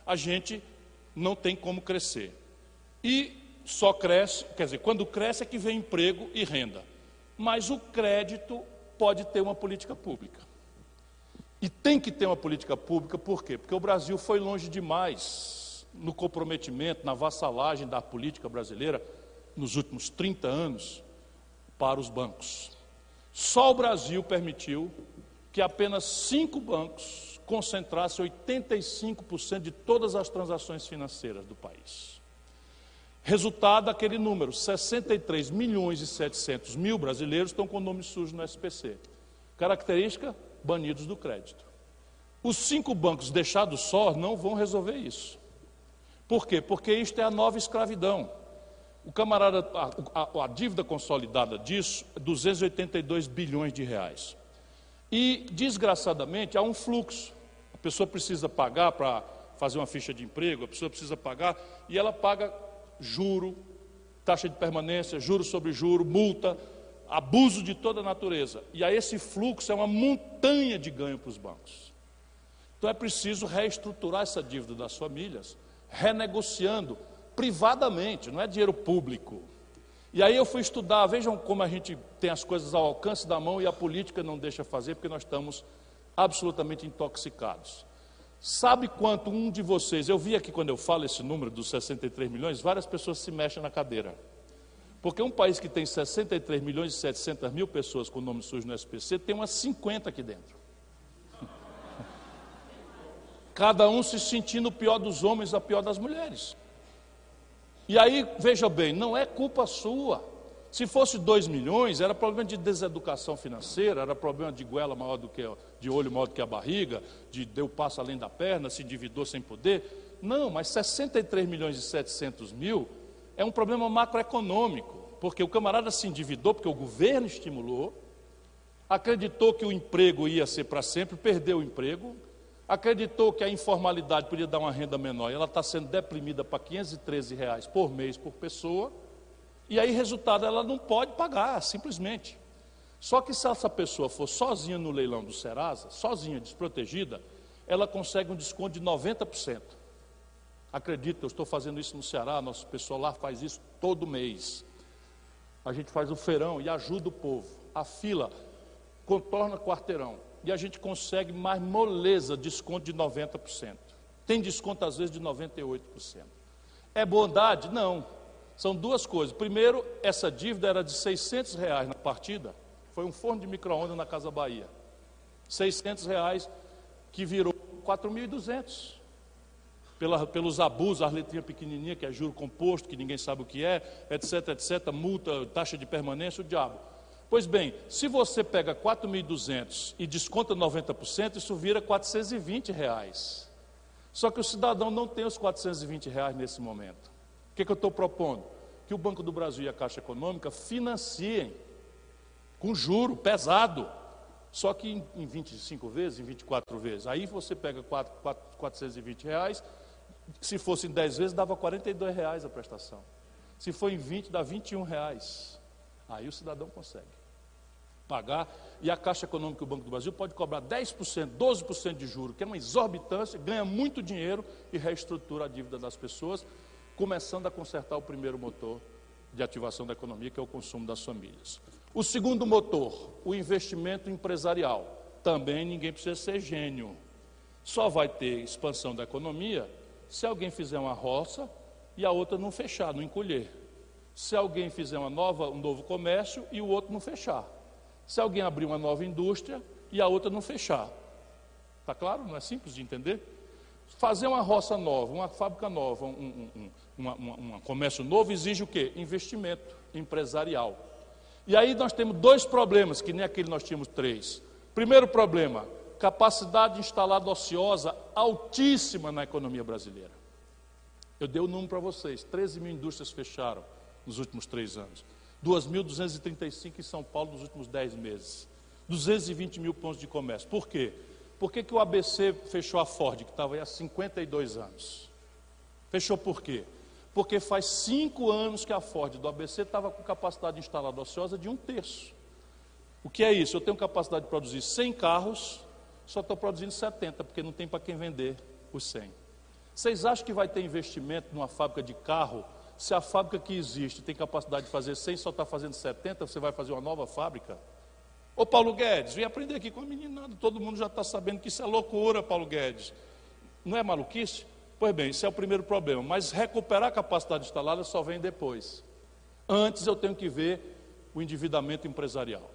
a gente não tem como crescer. E só cresce, quer dizer, quando cresce é que vem emprego e renda. Mas o crédito pode ter uma política pública. E tem que ter uma política pública, por quê? Porque o Brasil foi longe demais no comprometimento, na vassalagem da política brasileira nos últimos 30 anos para os bancos. Só o Brasil permitiu que apenas cinco bancos concentrassem 85% de todas as transações financeiras do país. Resultado daquele número, 63 milhões e 700 mil brasileiros estão com nome sujo no SPC. Característica, banidos do crédito. Os cinco bancos deixados só não vão resolver isso. Por quê? Porque isto é a nova escravidão. O camarada, a, a, a dívida consolidada disso é 282 bilhões de reais. E, desgraçadamente, há um fluxo. A pessoa precisa pagar para fazer uma ficha de emprego, a pessoa precisa pagar, e ela paga juro, taxa de permanência, juro sobre juro, multa, abuso de toda a natureza. E aí esse fluxo é uma montanha de ganho para os bancos. Então é preciso reestruturar essa dívida das famílias, renegociando privadamente, não é dinheiro público. E aí eu fui estudar, vejam como a gente tem as coisas ao alcance da mão e a política não deixa fazer, porque nós estamos absolutamente intoxicados. Sabe quanto um de vocês, eu vi aqui quando eu falo esse número dos 63 milhões, várias pessoas se mexem na cadeira. Porque um país que tem 63 milhões e 700 mil pessoas com nome sujo no SPC, tem umas 50 aqui dentro. Cada um se sentindo o pior dos homens, a pior das mulheres. E aí, veja bem, não é culpa sua. Se fosse 2 milhões, era problema de deseducação financeira, era problema de goela maior do que de olho maior do que a barriga, de deu passo além da perna, se endividou sem poder. Não, mas 63 milhões e 700 mil é um problema macroeconômico, porque o camarada se endividou porque o governo estimulou, acreditou que o emprego ia ser para sempre, perdeu o emprego, acreditou que a informalidade podia dar uma renda menor e ela está sendo deprimida para 513 reais por mês por pessoa, e aí, resultado, ela não pode pagar, simplesmente. Só que se essa pessoa for sozinha no leilão do Serasa, sozinha, desprotegida, ela consegue um desconto de 90%. Acredita, eu estou fazendo isso no Ceará, nosso pessoal lá faz isso todo mês. A gente faz o feirão e ajuda o povo. A fila contorna quarteirão. E a gente consegue mais moleza, desconto de 90%. Tem desconto às vezes de 98%. É bondade? Não. São duas coisas. Primeiro, essa dívida era de 600 reais na partida. Foi um forno de micro-ondas na Casa Bahia. 600 reais que virou 4.200 pela, pelos abusos, as letrinhas pequenininhas, que é juro composto, que ninguém sabe o que é, etc, etc, multa, taxa de permanência, o diabo. Pois bem, se você pega 4.200 e desconta 90%, isso vira 420 reais. Só que o cidadão não tem os 420 reais nesse momento. O que, que eu estou propondo? Que o Banco do Brasil e a Caixa Econômica financiem com juro pesado, só que em, em 25 vezes, em 24 vezes. Aí você pega 4, 4, 420 reais, se fosse em 10 vezes, dava 42 reais a prestação. Se for em 20, dá 21 reais. Aí o cidadão consegue pagar. E a Caixa Econômica e o Banco do Brasil pode cobrar 10%, 12% de juro, que é uma exorbitância, ganha muito dinheiro e reestrutura a dívida das pessoas, começando a consertar o primeiro motor de ativação da economia, que é o consumo das famílias. O segundo motor, o investimento empresarial. Também ninguém precisa ser gênio. Só vai ter expansão da economia se alguém fizer uma roça e a outra não fechar, não encolher. Se alguém fizer uma nova, um novo comércio e o outro não fechar. Se alguém abrir uma nova indústria e a outra não fechar. Está claro? Não é simples de entender? Fazer uma roça nova, uma fábrica nova, um, um, um, um comércio novo exige o quê? Investimento empresarial. E aí nós temos dois problemas, que nem aquele nós tínhamos três. Primeiro problema, capacidade instalada ociosa altíssima na economia brasileira. Eu dei o número para vocês: 13 mil indústrias fecharam nos últimos três anos, 2.235 em São Paulo nos últimos 10 meses, 220 mil pontos de comércio. Por quê? Por que, que o ABC fechou a Ford, que estava aí há 52 anos? Fechou por quê? Porque faz cinco anos que a Ford do ABC estava com capacidade instalada ociosa de um terço. O que é isso? Eu tenho capacidade de produzir 100 carros, só estou produzindo 70, porque não tem para quem vender os 100. Vocês acham que vai ter investimento numa fábrica de carro? Se a fábrica que existe tem capacidade de fazer 100, só está fazendo 70, você vai fazer uma nova fábrica? Ô Paulo Guedes, vem aprender aqui com a meninada. Todo mundo já está sabendo que isso é loucura, Paulo Guedes. Não é maluquice? Pois bem, esse é o primeiro problema. Mas recuperar a capacidade instalada só vem depois. Antes eu tenho que ver o endividamento empresarial.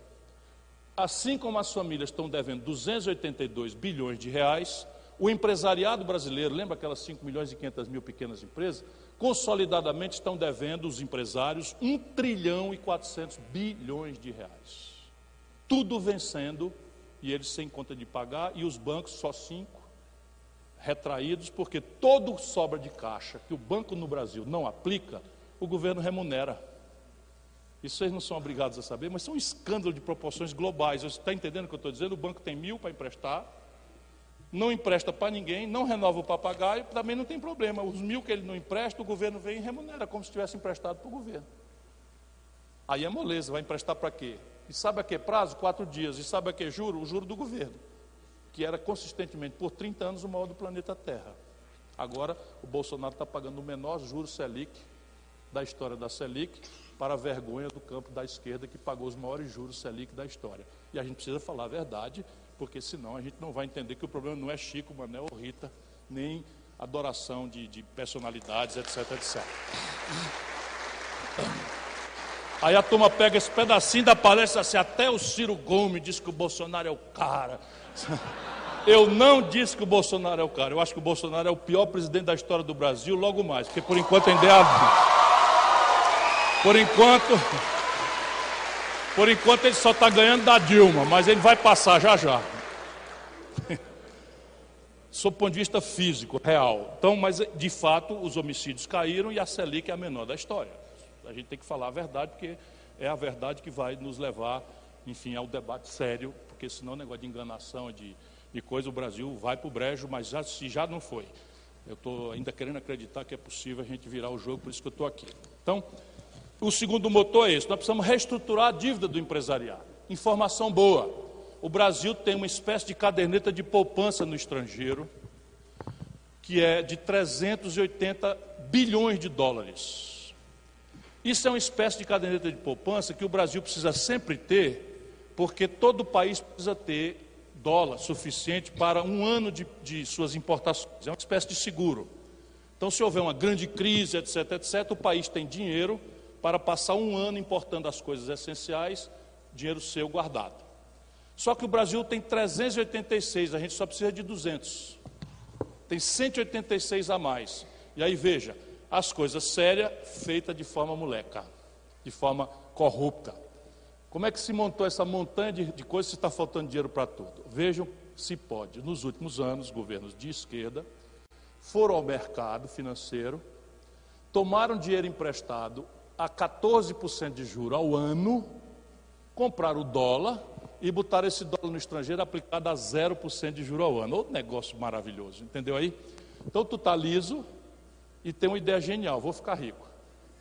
Assim como as famílias estão devendo 282 bilhões de reais, o empresariado brasileiro, lembra aquelas 5 milhões e 500 mil pequenas empresas? Consolidadamente estão devendo os empresários 1 trilhão e 400 bilhões de reais tudo vencendo e eles sem conta de pagar, e os bancos só cinco retraídos, porque todo sobra de caixa que o banco no Brasil não aplica, o governo remunera. Isso vocês não são obrigados a saber, mas são um escândalo de proporções globais. Você está entendendo o que eu estou dizendo? O banco tem mil para emprestar, não empresta para ninguém, não renova o papagaio, também não tem problema. Os mil que ele não empresta, o governo vem e remunera, como se tivesse emprestado para o governo. Aí é moleza, vai emprestar para quê? E sabe a que prazo? Quatro dias. E sabe a que juro? O juro do governo, que era consistentemente por 30 anos o maior do planeta Terra. Agora o Bolsonaro está pagando o menor juro Selic da história da Selic para a vergonha do campo da esquerda que pagou os maiores juros Selic da história. E a gente precisa falar a verdade, porque senão a gente não vai entender que o problema não é Chico, Manel ou Rita, nem adoração de, de personalidades, etc, etc. Aí a turma pega esse pedacinho da palestra assim, até o Ciro Gomes diz que o Bolsonaro é o cara. Eu não disse que o Bolsonaro é o cara. Eu acho que o Bolsonaro é o pior presidente da história do Brasil, logo mais, porque por enquanto ainda é a... Por enquanto, por enquanto ele só está ganhando da Dilma, mas ele vai passar já já. Sob o ponto de vista físico, real. Então, mas de fato os homicídios caíram e a Selic é a menor da história a gente tem que falar a verdade, porque é a verdade que vai nos levar, enfim, ao debate sério, porque senão o negócio de enganação, de, de coisa, o Brasil vai para o brejo, mas já, se já não foi. Eu estou ainda querendo acreditar que é possível a gente virar o jogo, por isso que eu estou aqui. Então, o segundo motor é esse: nós precisamos reestruturar a dívida do empresariado. Informação boa: o Brasil tem uma espécie de caderneta de poupança no estrangeiro, que é de 380 bilhões de dólares. Isso é uma espécie de caderneta de poupança que o Brasil precisa sempre ter, porque todo país precisa ter dólar suficiente para um ano de, de suas importações. É uma espécie de seguro. Então, se houver uma grande crise, etc., etc., o país tem dinheiro para passar um ano importando as coisas essenciais, dinheiro seu guardado. Só que o Brasil tem 386, a gente só precisa de 200. Tem 186 a mais. E aí veja, as coisas sérias feitas de forma moleca, de forma corrupta. Como é que se montou essa montanha de, de coisas se está faltando dinheiro para tudo? Vejam se pode. Nos últimos anos, governos de esquerda foram ao mercado financeiro, tomaram dinheiro emprestado a 14% de juro ao ano, compraram o dólar e botaram esse dólar no estrangeiro aplicado a 0% de juro ao ano. Outro negócio maravilhoso, entendeu aí? Então tu está liso, e tem uma ideia genial: vou ficar rico.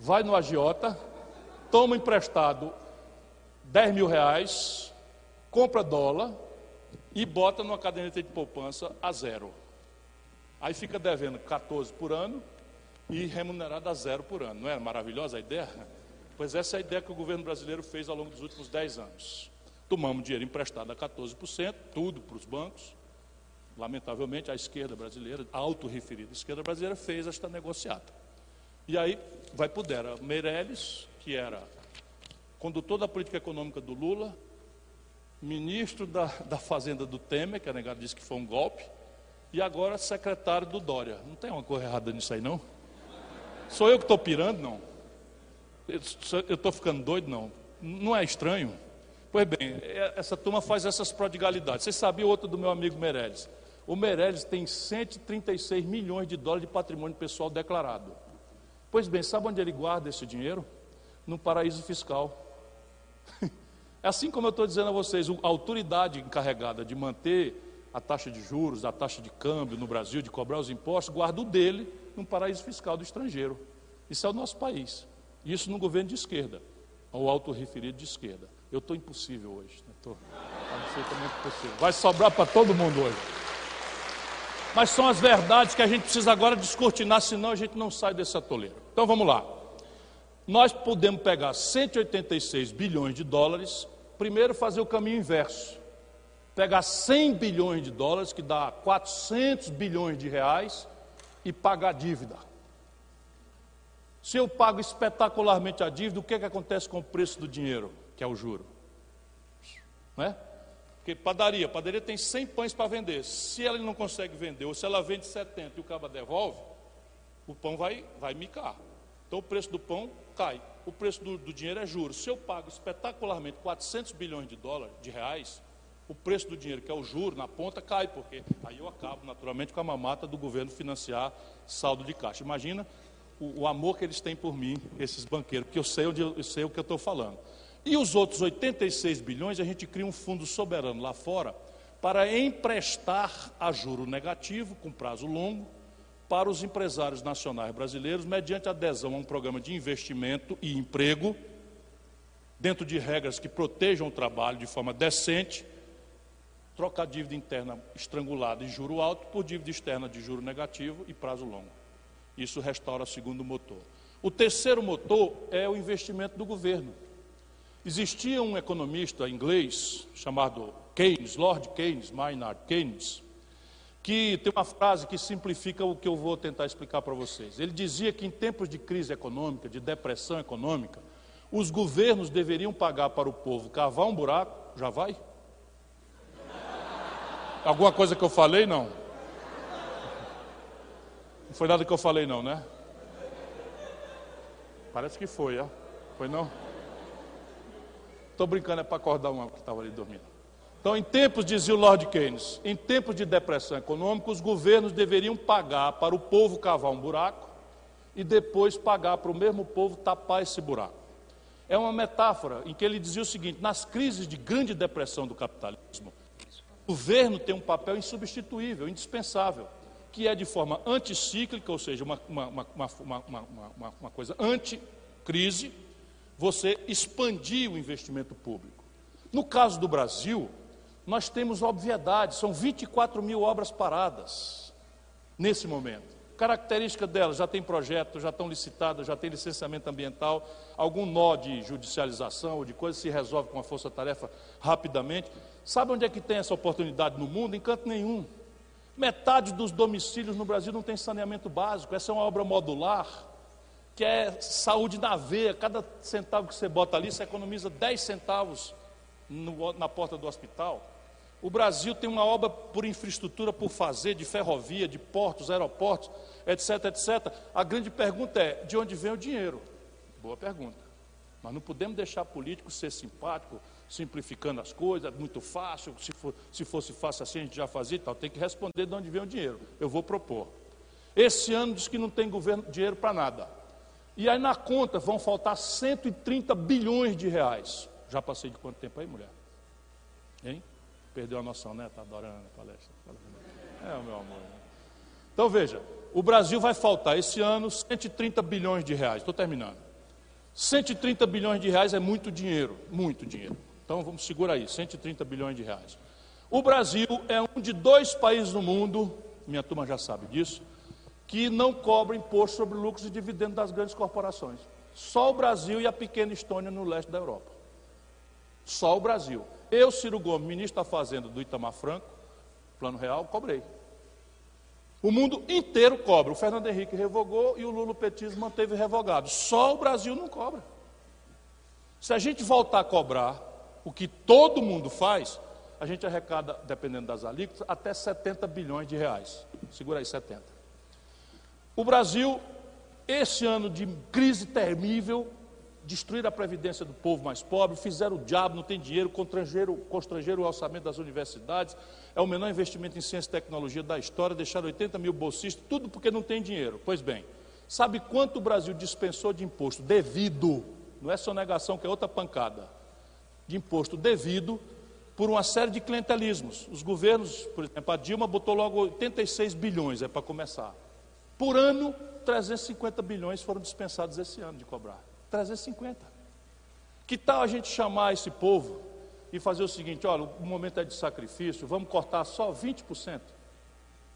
Vai no agiota, toma emprestado 10 mil reais, compra dólar e bota numa caderneta de poupança a zero. Aí fica devendo 14 por ano e remunerado a zero por ano. Não é maravilhosa a ideia? Pois essa é a ideia que o governo brasileiro fez ao longo dos últimos 10 anos. Tomamos dinheiro emprestado a 14%, tudo para os bancos, Lamentavelmente, a esquerda brasileira, a autorreferida esquerda brasileira, fez esta negociata. E aí vai por dera Meirelles, que era condutor da política econômica do Lula, ministro da, da Fazenda do Temer, que a negada disse que foi um golpe, e agora secretário do Dória. Não tem uma coisa errada nisso aí, não? Sou eu que estou pirando, não? Eu estou ficando doido, não? Não é estranho? Pois bem, é, essa turma faz essas prodigalidades. Vocês sabiam outro do meu amigo Meirelles? O Meirelles tem 136 milhões de dólares de patrimônio pessoal declarado. Pois bem, sabe onde ele guarda esse dinheiro? No paraíso fiscal. É assim como eu estou dizendo a vocês, a autoridade encarregada de manter a taxa de juros, a taxa de câmbio no Brasil, de cobrar os impostos, guarda o dele no paraíso fiscal do estrangeiro. Isso é o nosso país. Isso no governo de esquerda, ou autorreferido de esquerda. Eu estou impossível hoje. Estou né? absolutamente impossível. Vai sobrar para todo mundo hoje. Mas são as verdades que a gente precisa agora descortinar, senão a gente não sai desse atoleiro. Então vamos lá. Nós podemos pegar 186 bilhões de dólares, primeiro fazer o caminho inverso. Pegar 100 bilhões de dólares, que dá 400 bilhões de reais, e pagar a dívida. Se eu pago espetacularmente a dívida, o que, é que acontece com o preço do dinheiro, que é o juro? Né? Porque padaria, padaria tem 100 pães para vender. Se ela não consegue vender, ou se ela vende 70 e o cabo devolve, o pão vai, vai micar. Então o preço do pão cai. O preço do, do dinheiro é juros. Se eu pago espetacularmente 400 bilhões de dólares, de reais, o preço do dinheiro, que é o juro na ponta, cai, porque aí eu acabo naturalmente com a mamata do governo financiar saldo de caixa. Imagina o, o amor que eles têm por mim, esses banqueiros, porque eu sei, onde, eu sei o que eu estou falando. E os outros 86 bilhões, a gente cria um fundo soberano lá fora para emprestar a juro negativo, com prazo longo, para os empresários nacionais brasileiros, mediante adesão a um programa de investimento e emprego, dentro de regras que protejam o trabalho de forma decente, trocar dívida interna estrangulada e juro alto por dívida externa de juro negativo e prazo longo. Isso restaura o segundo motor. O terceiro motor é o investimento do governo. Existia um economista inglês chamado Keynes, Lord Keynes, Maynard Keynes, que tem uma frase que simplifica o que eu vou tentar explicar para vocês. Ele dizia que em tempos de crise econômica, de depressão econômica, os governos deveriam pagar para o povo cavar um buraco, já vai? Alguma coisa que eu falei, não? Não foi nada que eu falei, não, né? Parece que foi, ó. Foi não? Estou brincando, é para acordar uma que estava ali dormindo. Então, em tempos, dizia o Lord Keynes, em tempos de depressão econômica, os governos deveriam pagar para o povo cavar um buraco e depois pagar para o mesmo povo tapar esse buraco. É uma metáfora em que ele dizia o seguinte: nas crises de grande depressão do capitalismo, o governo tem um papel insubstituível, indispensável, que é de forma anticíclica, ou seja, uma, uma, uma, uma coisa anti-crise, você expandir o investimento público. No caso do Brasil, nós temos obviedade, são 24 mil obras paradas nesse momento. Característica delas, já tem projeto, já estão licitadas, já tem licenciamento ambiental, algum nó de judicialização ou de coisa se resolve com a força-tarefa rapidamente. Sabe onde é que tem essa oportunidade no mundo? Em canto nenhum. Metade dos domicílios no Brasil não tem saneamento básico, essa é uma obra modular que é saúde na veia, cada centavo que você bota ali, você economiza 10 centavos no, na porta do hospital. O Brasil tem uma obra por infraestrutura por fazer, de ferrovia, de portos, aeroportos, etc, etc. A grande pergunta é: de onde vem o dinheiro? Boa pergunta. Nós não podemos deixar político ser simpático, simplificando as coisas, muito fácil, se, for, se fosse fácil assim a gente já fazia e tal. Tem que responder de onde vem o dinheiro. Eu vou propor. Esse ano diz que não tem governo, dinheiro para nada. E aí na conta vão faltar 130 bilhões de reais. Já passei de quanto tempo aí, mulher? Hein? Perdeu a noção, né? Está adorando a palestra. É, meu amor. Então veja, o Brasil vai faltar esse ano 130 bilhões de reais. Estou terminando. 130 bilhões de reais é muito dinheiro, muito dinheiro. Então vamos segurar aí, 130 bilhões de reais. O Brasil é um de dois países no mundo, minha turma já sabe disso, que não cobra imposto sobre lucros e dividendos das grandes corporações. Só o Brasil e a pequena Estônia no leste da Europa. Só o Brasil. Eu, Ciro Gomes, ministro da Fazenda do Itamar Franco, Plano Real, cobrei. O mundo inteiro cobra. O Fernando Henrique revogou e o Lula Petismo manteve revogado. Só o Brasil não cobra. Se a gente voltar a cobrar o que todo mundo faz, a gente arrecada, dependendo das alíquotas, até 70 bilhões de reais. Segura aí, 70. O Brasil, esse ano de crise terrível, destruíram a previdência do povo mais pobre, fizeram o diabo, não tem dinheiro, constrangeram, constrangeram o orçamento das universidades, é o menor investimento em ciência e tecnologia da história, deixaram 80 mil bolsistas, tudo porque não tem dinheiro. Pois bem, sabe quanto o Brasil dispensou de imposto devido, não é sonegação que é outra pancada, de imposto devido por uma série de clientelismos. Os governos, por exemplo, a Dilma botou logo 86 bilhões, é para começar. Por ano, 350 bilhões foram dispensados esse ano de cobrar. 350. Que tal a gente chamar esse povo e fazer o seguinte: olha, o momento é de sacrifício, vamos cortar só 20%.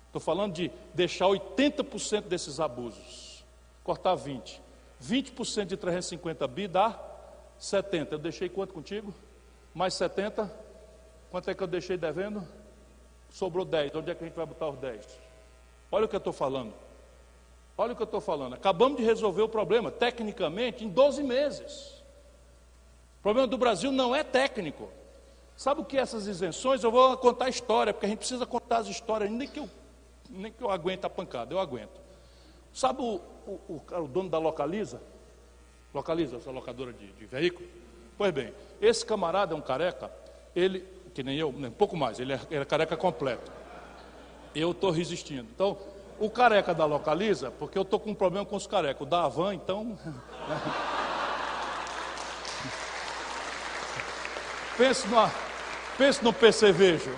Estou falando de deixar 80% desses abusos, cortar 20%. 20% de 350 bi dá 70. Eu deixei quanto contigo? Mais 70? Quanto é que eu deixei devendo? Sobrou 10. Onde é que a gente vai botar os 10? Olha o que eu estou falando. Olha o que eu estou falando. Acabamos de resolver o problema, tecnicamente, em 12 meses. O problema do Brasil não é técnico. Sabe o que é essas isenções? Eu vou contar a história, porque a gente precisa contar as histórias, nem que eu, nem que eu aguente a pancada, eu aguento. Sabe o, o, o, dono da Localiza? Localiza, essa locadora de, de veículo? Pois bem, esse camarada é um careca, ele, que nem eu, um pouco mais, ele é, ele é careca completo. Eu estou resistindo. Então, o careca da Localiza, porque eu estou com um problema com os carecas. O da Avan, então. pense, no, pense no percevejo.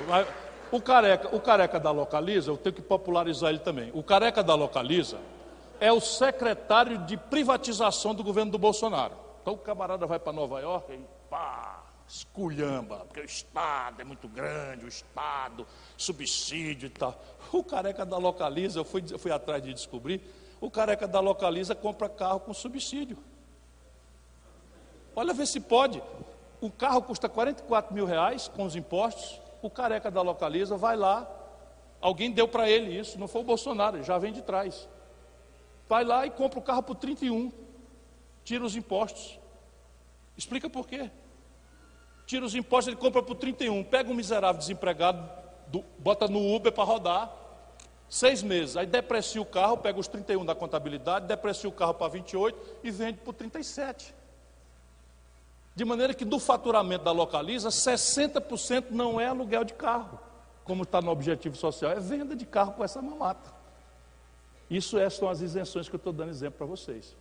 O careca, o careca da Localiza, eu tenho que popularizar ele também. O careca da Localiza é o secretário de privatização do governo do Bolsonaro. Então o camarada vai para Nova York e pá, esculhamba, porque o Estado é muito grande, o Estado, subsídio e tal. O careca da Localiza, eu fui, eu fui atrás de descobrir, o careca da Localiza compra carro com subsídio. Olha, ver se pode. O carro custa 44 mil reais com os impostos, o careca da Localiza vai lá, alguém deu para ele isso, não foi o Bolsonaro, já vem de trás vai lá e compra o carro por 31, tira os impostos. Explica por quê. Tira os impostos, ele compra por 31, pega um miserável desempregado, do, bota no Uber para rodar, seis meses, aí deprecia o carro, pega os 31 da contabilidade, deprecia o carro para 28 e vende por 37. De maneira que do faturamento da localiza, 60% não é aluguel de carro, como está no objetivo social, é venda de carro com essa mamata. Isso é, são as isenções que eu estou dando exemplo para vocês.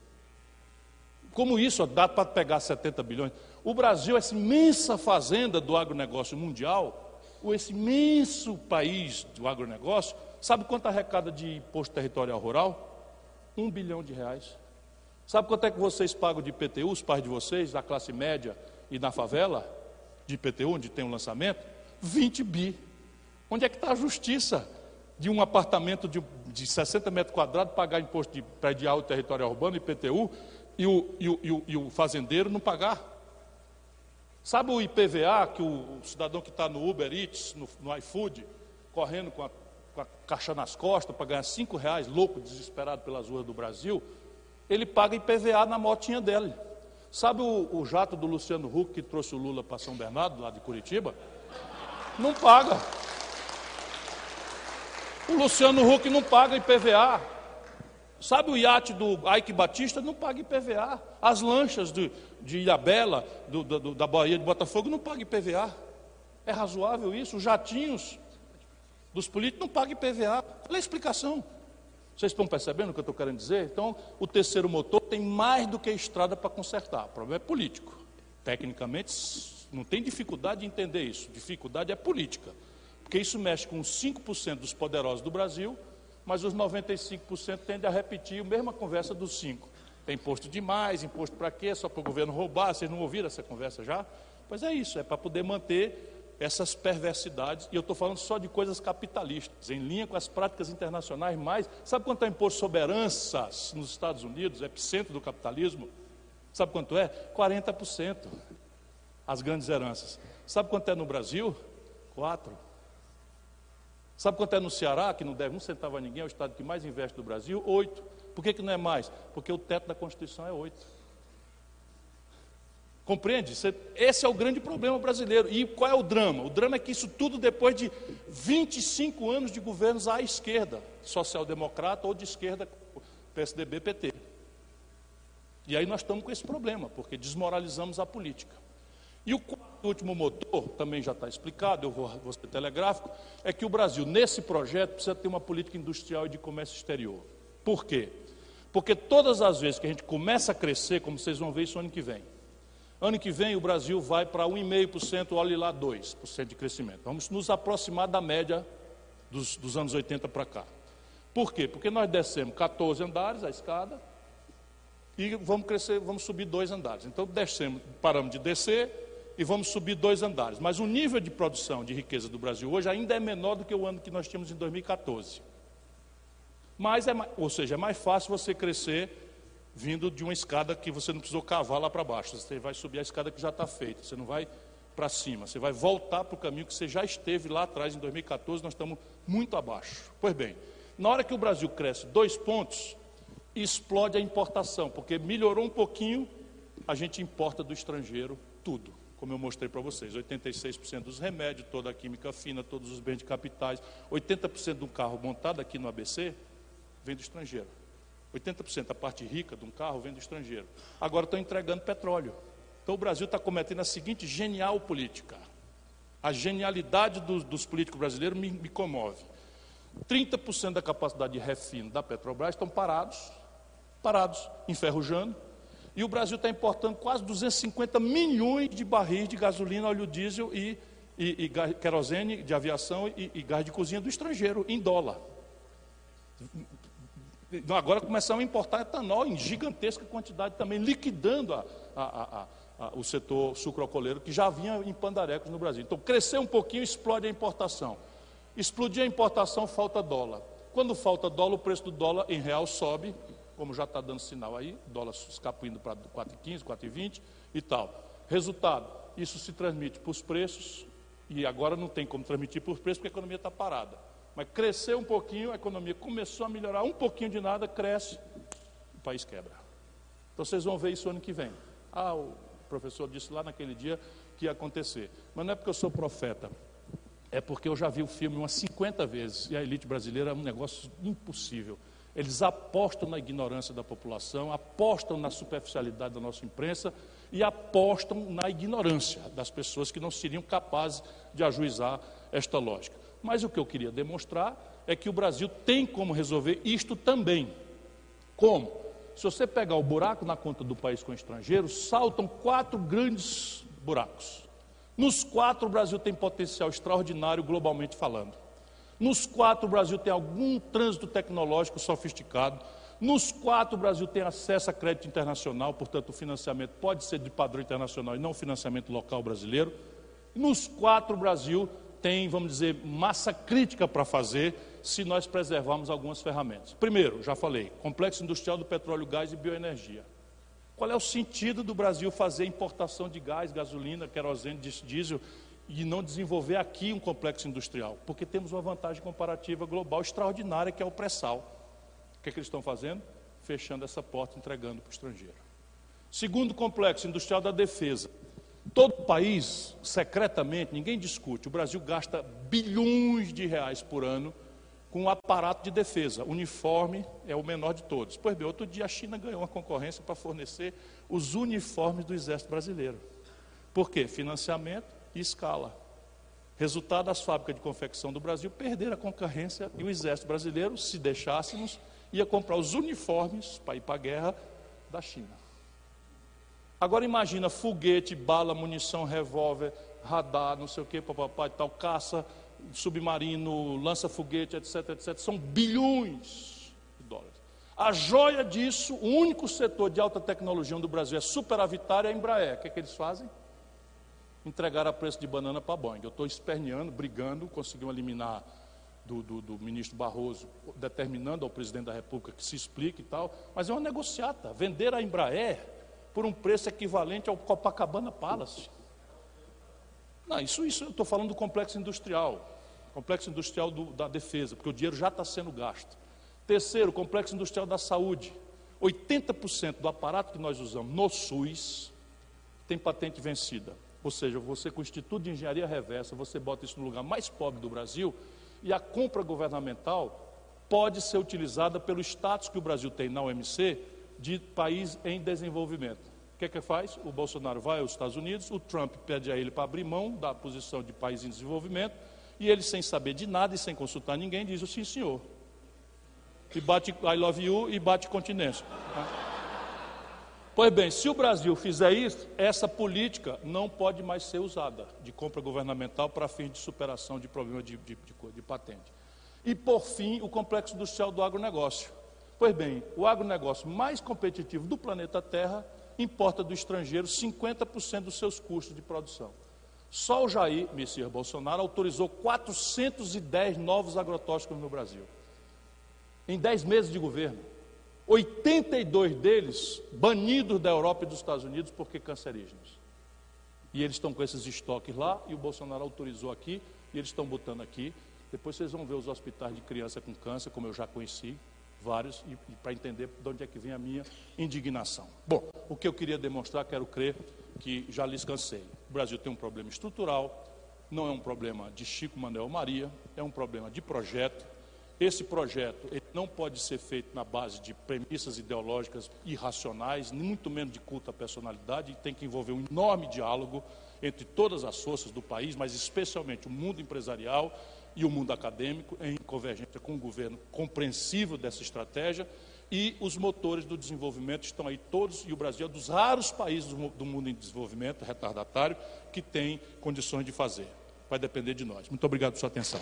Como isso dá para pegar 70 bilhões? O Brasil, essa imensa fazenda do agronegócio mundial, ou esse imenso país do agronegócio, sabe quanto arrecada de imposto territorial rural? Um bilhão de reais. Sabe quanto é que vocês pagam de IPTU, os pais de vocês, da classe média e na favela, de IPTU, onde tem um lançamento? 20 bi. Onde é que está a justiça? de um apartamento de, de 60 metros quadrados pagar imposto de predial territorial urbano, IPTU, e o, e, o, e, o, e o fazendeiro não pagar. Sabe o IPVA, que o, o cidadão que está no Uber Eats, no, no iFood, correndo com a, com a, caixa nas costas para ganhar cinco reais, louco, desesperado pelas ruas do Brasil, ele paga IPVA na motinha dele. Sabe o, o jato do Luciano Huck que trouxe o Lula para São Bernardo, lá de Curitiba? Não paga. O Luciano Huck não paga IPVA. Sabe o iate do Ike Batista? Não paga IPVA. As lanchas de Ilhabela, do, do, da Bahia de Botafogo, não pagam IPVA. É razoável isso? Os jatinhos dos políticos não pagam IPVA. Qual é a explicação? Vocês estão percebendo o que eu estou querendo dizer? Então, o terceiro motor tem mais do que estrada para consertar. O problema é político. Tecnicamente, não tem dificuldade de entender isso. Dificuldade é política. Porque isso mexe com 5% dos poderosos do Brasil, mas os 95% tendem a repetir a mesma conversa dos 5%. Tem imposto demais, imposto para quê? Só para o governo roubar. Vocês não ouviram essa conversa já? Pois é isso, é para poder manter essas perversidades, e eu estou falando só de coisas capitalistas, em linha com as práticas internacionais mais. Sabe quanto é imposto sobre heranças nos Estados Unidos, epicentro do capitalismo? Sabe quanto é? 40%. As grandes heranças. Sabe quanto é no Brasil? 4%. Sabe quanto é no Ceará, que não deve um centavo a ninguém, é o estado que mais investe do Brasil? Oito. Por que, que não é mais? Porque o teto da Constituição é oito. Compreende? Esse é o grande problema brasileiro. E qual é o drama? O drama é que isso tudo depois de 25 anos de governos à esquerda, social-democrata ou de esquerda, PSDB, PT. E aí nós estamos com esse problema, porque desmoralizamos a política. E o último motor, também já está explicado, eu vou, vou ser telegráfico, é que o Brasil, nesse projeto, precisa ter uma política industrial e de comércio exterior. Por quê? Porque todas as vezes que a gente começa a crescer, como vocês vão ver isso ano que vem, ano que vem o Brasil vai para 1,5%, olhe lá 2% de crescimento. Vamos nos aproximar da média dos, dos anos 80 para cá. Por quê? Porque nós descemos 14 andares a escada e vamos crescer, vamos subir dois andares. Então descemos, paramos de descer e vamos subir dois andares. Mas o nível de produção de riqueza do Brasil hoje ainda é menor do que o ano que nós tínhamos em 2014. Mas é, ou seja, é mais fácil você crescer vindo de uma escada que você não precisou cavar lá para baixo. Você vai subir a escada que já está feita. Você não vai para cima. Você vai voltar para o caminho que você já esteve lá atrás em 2014. Nós estamos muito abaixo. Pois bem, na hora que o Brasil cresce dois pontos, explode a importação, porque melhorou um pouquinho, a gente importa do estrangeiro tudo, como eu mostrei para vocês: 86% dos remédios, toda a química fina, todos os bens de capitais, 80% de um carro montado aqui no ABC vem do estrangeiro. 80% da parte rica de um carro vem do estrangeiro. Agora estão entregando petróleo. Então o Brasil está cometendo a seguinte genial política. A genialidade dos, dos políticos brasileiros me, me comove. 30% da capacidade de refino da Petrobras estão parados, parados, enferrujando, e o Brasil está importando quase 250 milhões de barris de gasolina, óleo diesel e, e, e querosene de aviação e, e, gás de cozinha do estrangeiro, em dólar. Agora começamos a importar etanol em gigantesca quantidade também, liquidando a, a, a, o setor sucrocoleiro que já vinha em pandarecos no Brasil. Então, crescer um pouquinho, explode a importação. Explodir a importação, falta dólar. Quando falta dólar, o preço do dólar em real sobe, como já está dando sinal aí, dólar escapuindo para 4,15, 4,20 e tal. Resultado, isso se transmite para os preços, e agora não tem como transmitir por preços porque a economia está parada. Mas cresceu um pouquinho, a economia começou a melhorar um pouquinho de nada, cresce, o país quebra. Então vocês vão ver isso ano que vem. Ah, o professor disse lá naquele dia que ia acontecer. Mas não é porque eu sou profeta é porque eu já vi o filme umas 50 vezes e a elite brasileira é um negócio impossível. Eles apostam na ignorância da população, apostam na superficialidade da nossa imprensa e apostam na ignorância das pessoas que não seriam capazes de ajuizar esta lógica. Mas o que eu queria demonstrar é que o Brasil tem como resolver isto também. Como? Se você pegar o buraco na conta do país com estrangeiros, saltam quatro grandes buracos. Nos quatro, o Brasil tem potencial extraordinário globalmente falando. Nos quatro, o Brasil tem algum trânsito tecnológico sofisticado. Nos quatro, o Brasil tem acesso a crédito internacional, portanto, o financiamento pode ser de padrão internacional e não financiamento local brasileiro. Nos quatro, o Brasil tem, vamos dizer, massa crítica para fazer se nós preservarmos algumas ferramentas. Primeiro, já falei, complexo industrial do petróleo, gás e bioenergia. Qual é o sentido do Brasil fazer importação de gás, gasolina, querosene, diesel e não desenvolver aqui um complexo industrial? Porque temos uma vantagem comparativa global extraordinária que é o pré-sal. O que, é que eles estão fazendo? Fechando essa porta, entregando para o estrangeiro. Segundo complexo industrial da defesa. Todo país, secretamente, ninguém discute, o Brasil gasta bilhões de reais por ano com um aparato de defesa. Uniforme é o menor de todos. Pois bem, outro dia a China ganhou uma concorrência para fornecer os uniformes do Exército Brasileiro. Por quê? Financiamento e escala. Resultado, as fábricas de confecção do Brasil perderam a concorrência e o Exército Brasileiro, se deixássemos, ia comprar os uniformes para ir para a guerra da China. Agora imagina foguete, bala, munição, revólver, radar, não sei o que, papai, tal, caça, submarino, lança-foguete, etc, etc. São bilhões de dólares. A joia disso, o único setor de alta tecnologia do Brasil é superavitário é a Embraer. O que, é que eles fazem? Entregar a preço de banana para a Boeing. Eu estou esperneando, brigando, conseguimos eliminar do, do, do, ministro Barroso, determinando ao presidente da República que se explique e tal, mas é uma negociata. Vender a Embraer por um preço equivalente ao Copacabana Palace. Não, isso, isso eu estou falando do complexo industrial, complexo industrial do, da defesa, porque o dinheiro já está sendo gasto. Terceiro, complexo industrial da saúde. 80% do aparato que nós usamos no SUS tem patente vencida. Ou seja, você com o Instituto de Engenharia Reversa, você bota isso no lugar mais pobre do Brasil e a compra governamental pode ser utilizada pelo status que o Brasil tem na OMC de país em desenvolvimento que é que faz? O Bolsonaro vai aos Estados Unidos, o Trump pede a ele para abrir mão da posição de país em desenvolvimento, e ele, sem saber de nada e sem consultar ninguém, diz o sim, senhor. E bate I love you e bate continência. Pois bem, se o Brasil fizer isso, essa política não pode mais ser usada de compra governamental para fins de superação de problemas de, de, de, de patente. E, por fim, o complexo industrial do agronegócio. Pois bem, o agronegócio mais competitivo do planeta Terra importa do estrangeiro 50% dos seus custos de produção. Só o Jair Messias Bolsonaro autorizou 410 novos agrotóxicos no Brasil. Em 10 meses de governo. 82 deles banidos da Europa e dos Estados Unidos porque cancerígenos. E eles estão com esses estoques lá e o Bolsonaro autorizou aqui e eles estão botando aqui. Depois vocês vão ver os hospitais de criança com câncer, como eu já conheci, vários, e, e para entender de onde é que vem a minha indignação. Bom, o que eu queria demonstrar, quero crer que já lhes cansei. O Brasil tem um problema estrutural, não é um problema de Chico Manuel Maria, é um problema de projeto. Esse projeto não pode ser feito na base de premissas ideológicas irracionais, muito menos de culto à personalidade, tem que envolver um enorme diálogo entre todas as forças do país, mas especialmente o mundo empresarial e o mundo acadêmico, em convergência com o governo compreensível dessa estratégia, e os motores do desenvolvimento estão aí todos, e o Brasil é um dos raros países do mundo em desenvolvimento retardatário que tem condições de fazer. Vai depender de nós. Muito obrigado por sua atenção.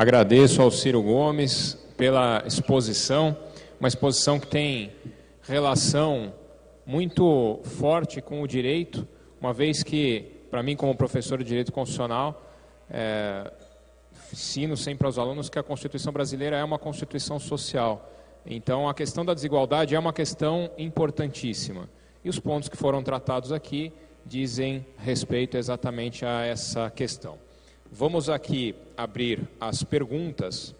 Agradeço ao Ciro Gomes pela exposição, uma exposição que tem relação muito forte com o direito, uma vez que, para mim, como professor de direito constitucional, é, ensino sempre aos alunos que a Constituição brasileira é uma Constituição social. Então, a questão da desigualdade é uma questão importantíssima. E os pontos que foram tratados aqui dizem respeito exatamente a essa questão. Vamos aqui abrir as perguntas.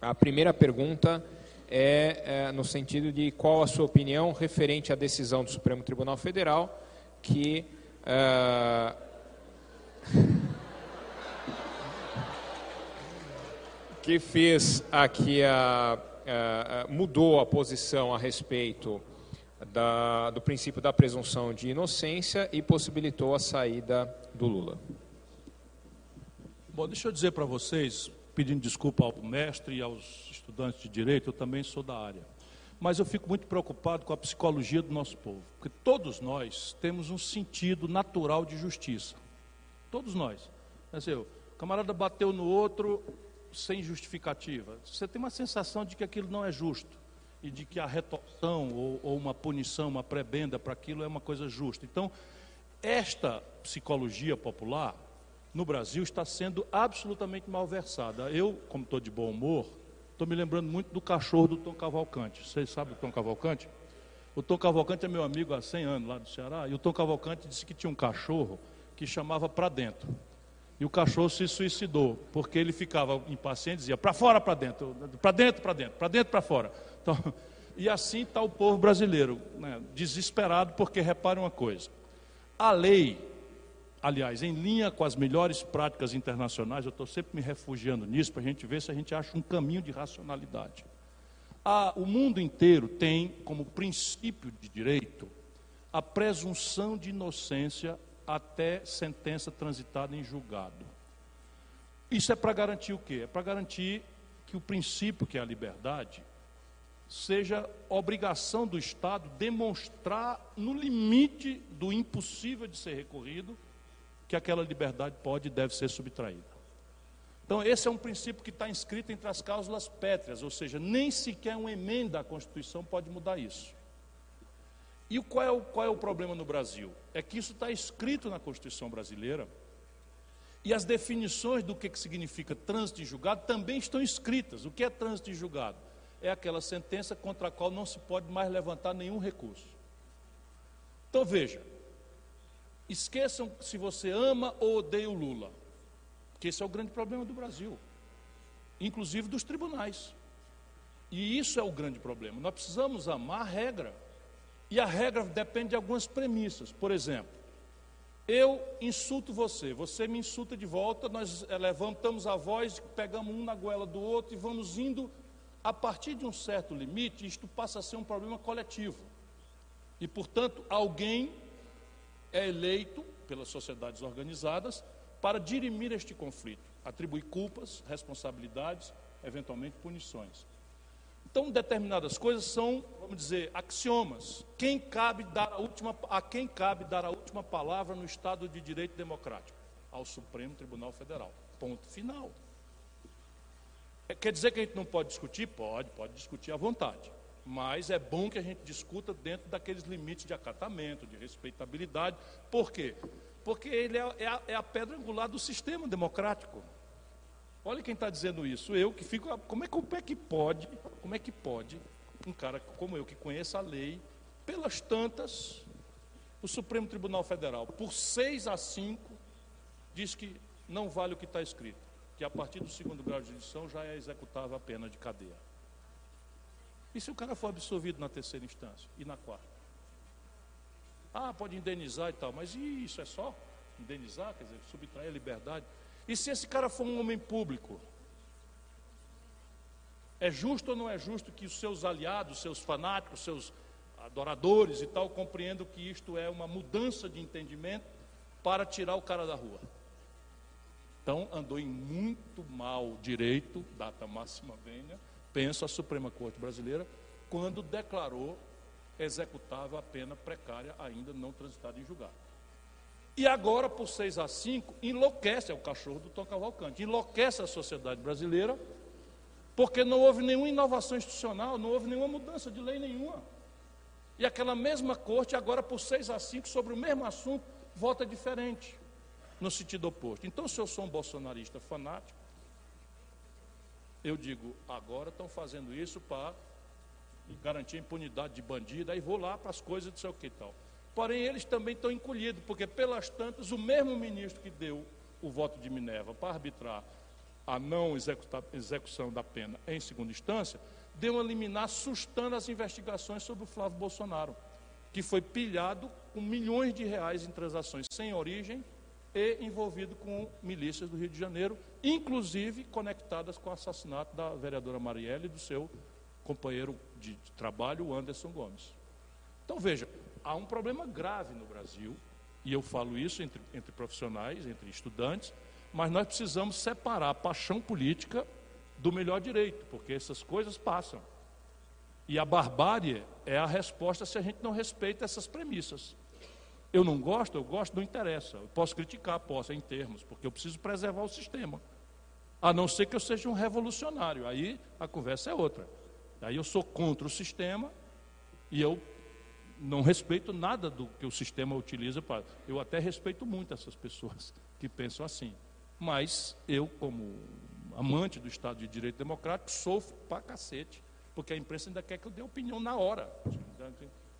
A primeira pergunta é, é, no sentido de qual a sua opinião referente à decisão do Supremo Tribunal Federal que uh, que fez aqui a, mudou a posição a respeito da, do princípio da presunção de inocência e possibilitou a saída do Lula. Bom, deixa eu dizer para vocês, pedindo desculpa ao mestre e aos estudantes de direito, eu também sou da área. Mas eu fico muito preocupado com a psicologia do nosso povo, porque todos nós temos um sentido natural de justiça. Todos nós. Dizer, o camarada bateu no outro sem justificativa. Você tem uma sensação de que aquilo não é justo e de que a retorção ou, ou uma punição, uma prebenda para aquilo é uma coisa justa. Então, esta psicologia popular no Brasil está sendo absolutamente malversada. Eu, como estou de bom humor, estou me lembrando muito do cachorro do Tom Cavalcante. Vocês sabem o Tom Cavalcante? O Tom Cavalcante é meu amigo há 100 anos lá do Ceará, e o Tom Cavalcante disse que tinha um cachorro que chamava para dentro. E o cachorro se suicidou, porque ele ficava impaciente e dizia para fora, para dentro, para dentro, para dentro, para dentro, para fora. Então, e assim está o povo brasileiro, né, desesperado, porque repare uma coisa: a lei aliás, em linha com as melhores práticas internacionais, eu estou sempre me refugiando nisso para a gente ver se a gente acha um caminho de racionalidade. o mundo inteiro tem como princípio de direito a presunção de inocência até sentença transitada em julgado. Isso é para garantir o quê? É para garantir que o princípio, que é a liberdade, seja obrigação do Estado demonstrar no limite do impossível de ser recorrido que aquela liberdade pode e deve ser subtraída. Então, esse é um princípio que está inscrito entre as cláusulas pétreas, ou seja, nem sequer uma emenda à Constituição pode mudar isso. E qual é, o, qual é o problema no Brasil? É que isso está escrito na Constituição brasileira e as definições do que, que significa trânsito de julgado também estão escritas. O que é trânsito de julgado? É aquela sentença contra a qual não se pode mais levantar nenhum recurso. Então veja, esqueçam se você ama ou odeia o Lula, que esse é o grande problema do Brasil, inclusive dos tribunais. E isso é o grande problema. Nós precisamos amar a regra. E a regra depende de algumas premissas. Por exemplo, eu insulto você, você me insulta de volta, nós eh, levantamos a voz, pegamos um na goela do outro e vamos indo. A partir de um certo limite, isto passa a ser um problema coletivo. E, portanto, alguém é eleito pelas sociedades organizadas para dirimir este conflito, atribuir culpas, responsabilidades, eventualmente punições. Então, determinadas coisas são, vamos dizer, axiomas. Quem cabe dar a, última, a quem cabe dar a última palavra no Estado de Direito Democrático? Ao Supremo Tribunal Federal. Ponto final. Quer dizer que a gente não pode discutir? Pode, pode discutir à vontade. Mas é bom que a gente discuta dentro daqueles limites de acatamento, de respeitabilidade. Por quê? Porque ele é, é, a, é a pedra angular do sistema democrático. Olha quem está dizendo isso. Eu que fico. Como é, como é que pode? Como é que pode um cara como eu que conheça a lei, pelas tantas, o Supremo Tribunal Federal, por 6 a 5, diz que não vale o que está escrito, que a partir do segundo grau de jurisdição já é executável a pena de cadeia. E se o cara for absolvido na terceira instância e na quarta? Ah, pode indenizar e tal, mas e isso é só? Indenizar, quer dizer, subtrair a liberdade. E se esse cara for um homem público? É justo ou não é justo que os seus aliados, seus fanáticos, seus adoradores e tal compreendam que isto é uma mudança de entendimento para tirar o cara da rua? Então, andou em muito mau direito, data máxima venha, penso a Suprema Corte Brasileira, quando declarou executável a pena precária ainda não transitada em julgado. E agora, por 6 a 5, enlouquece, é o cachorro do Tom Cavalcante, enlouquece a sociedade brasileira, porque não houve nenhuma inovação institucional, não houve nenhuma mudança de lei nenhuma. E aquela mesma corte, agora por 6 a 5, sobre o mesmo assunto, vota diferente, no sentido oposto. Então, se eu sou um bolsonarista fanático, eu digo, agora estão fazendo isso para garantir a impunidade de bandido, aí vou lá para as coisas de sei o que tal. Porém, eles também estão encolhidos, porque pelas tantas, o mesmo ministro que deu o voto de Minerva para arbitrar a não execução da pena em segunda instância, deu uma liminar sustando as investigações sobre o Flávio Bolsonaro, que foi pilhado com milhões de reais em transações sem origem e envolvido com milícias do Rio de Janeiro, inclusive conectadas com o assassinato da vereadora Marielle e do seu companheiro de trabalho, Anderson Gomes. Então veja, há um problema grave no Brasil, e eu falo isso entre, entre profissionais, entre estudantes, mas nós precisamos separar a paixão política do melhor direito, porque essas coisas passam. E a barbárie é a resposta se a gente não respeita essas premissas. Eu não gosto, eu gosto, não interessa. Eu posso criticar, posso, em termos, porque eu preciso preservar o sistema. A não ser que eu seja um revolucionário. Aí a conversa é outra. Aí eu sou contra o sistema e eu não respeito nada do que o sistema utiliza para. Eu até respeito muito essas pessoas que pensam assim. Mas eu, como amante do Estado de Direito Democrático, sofro pra cacete. Porque a imprensa ainda quer que eu dê opinião na hora.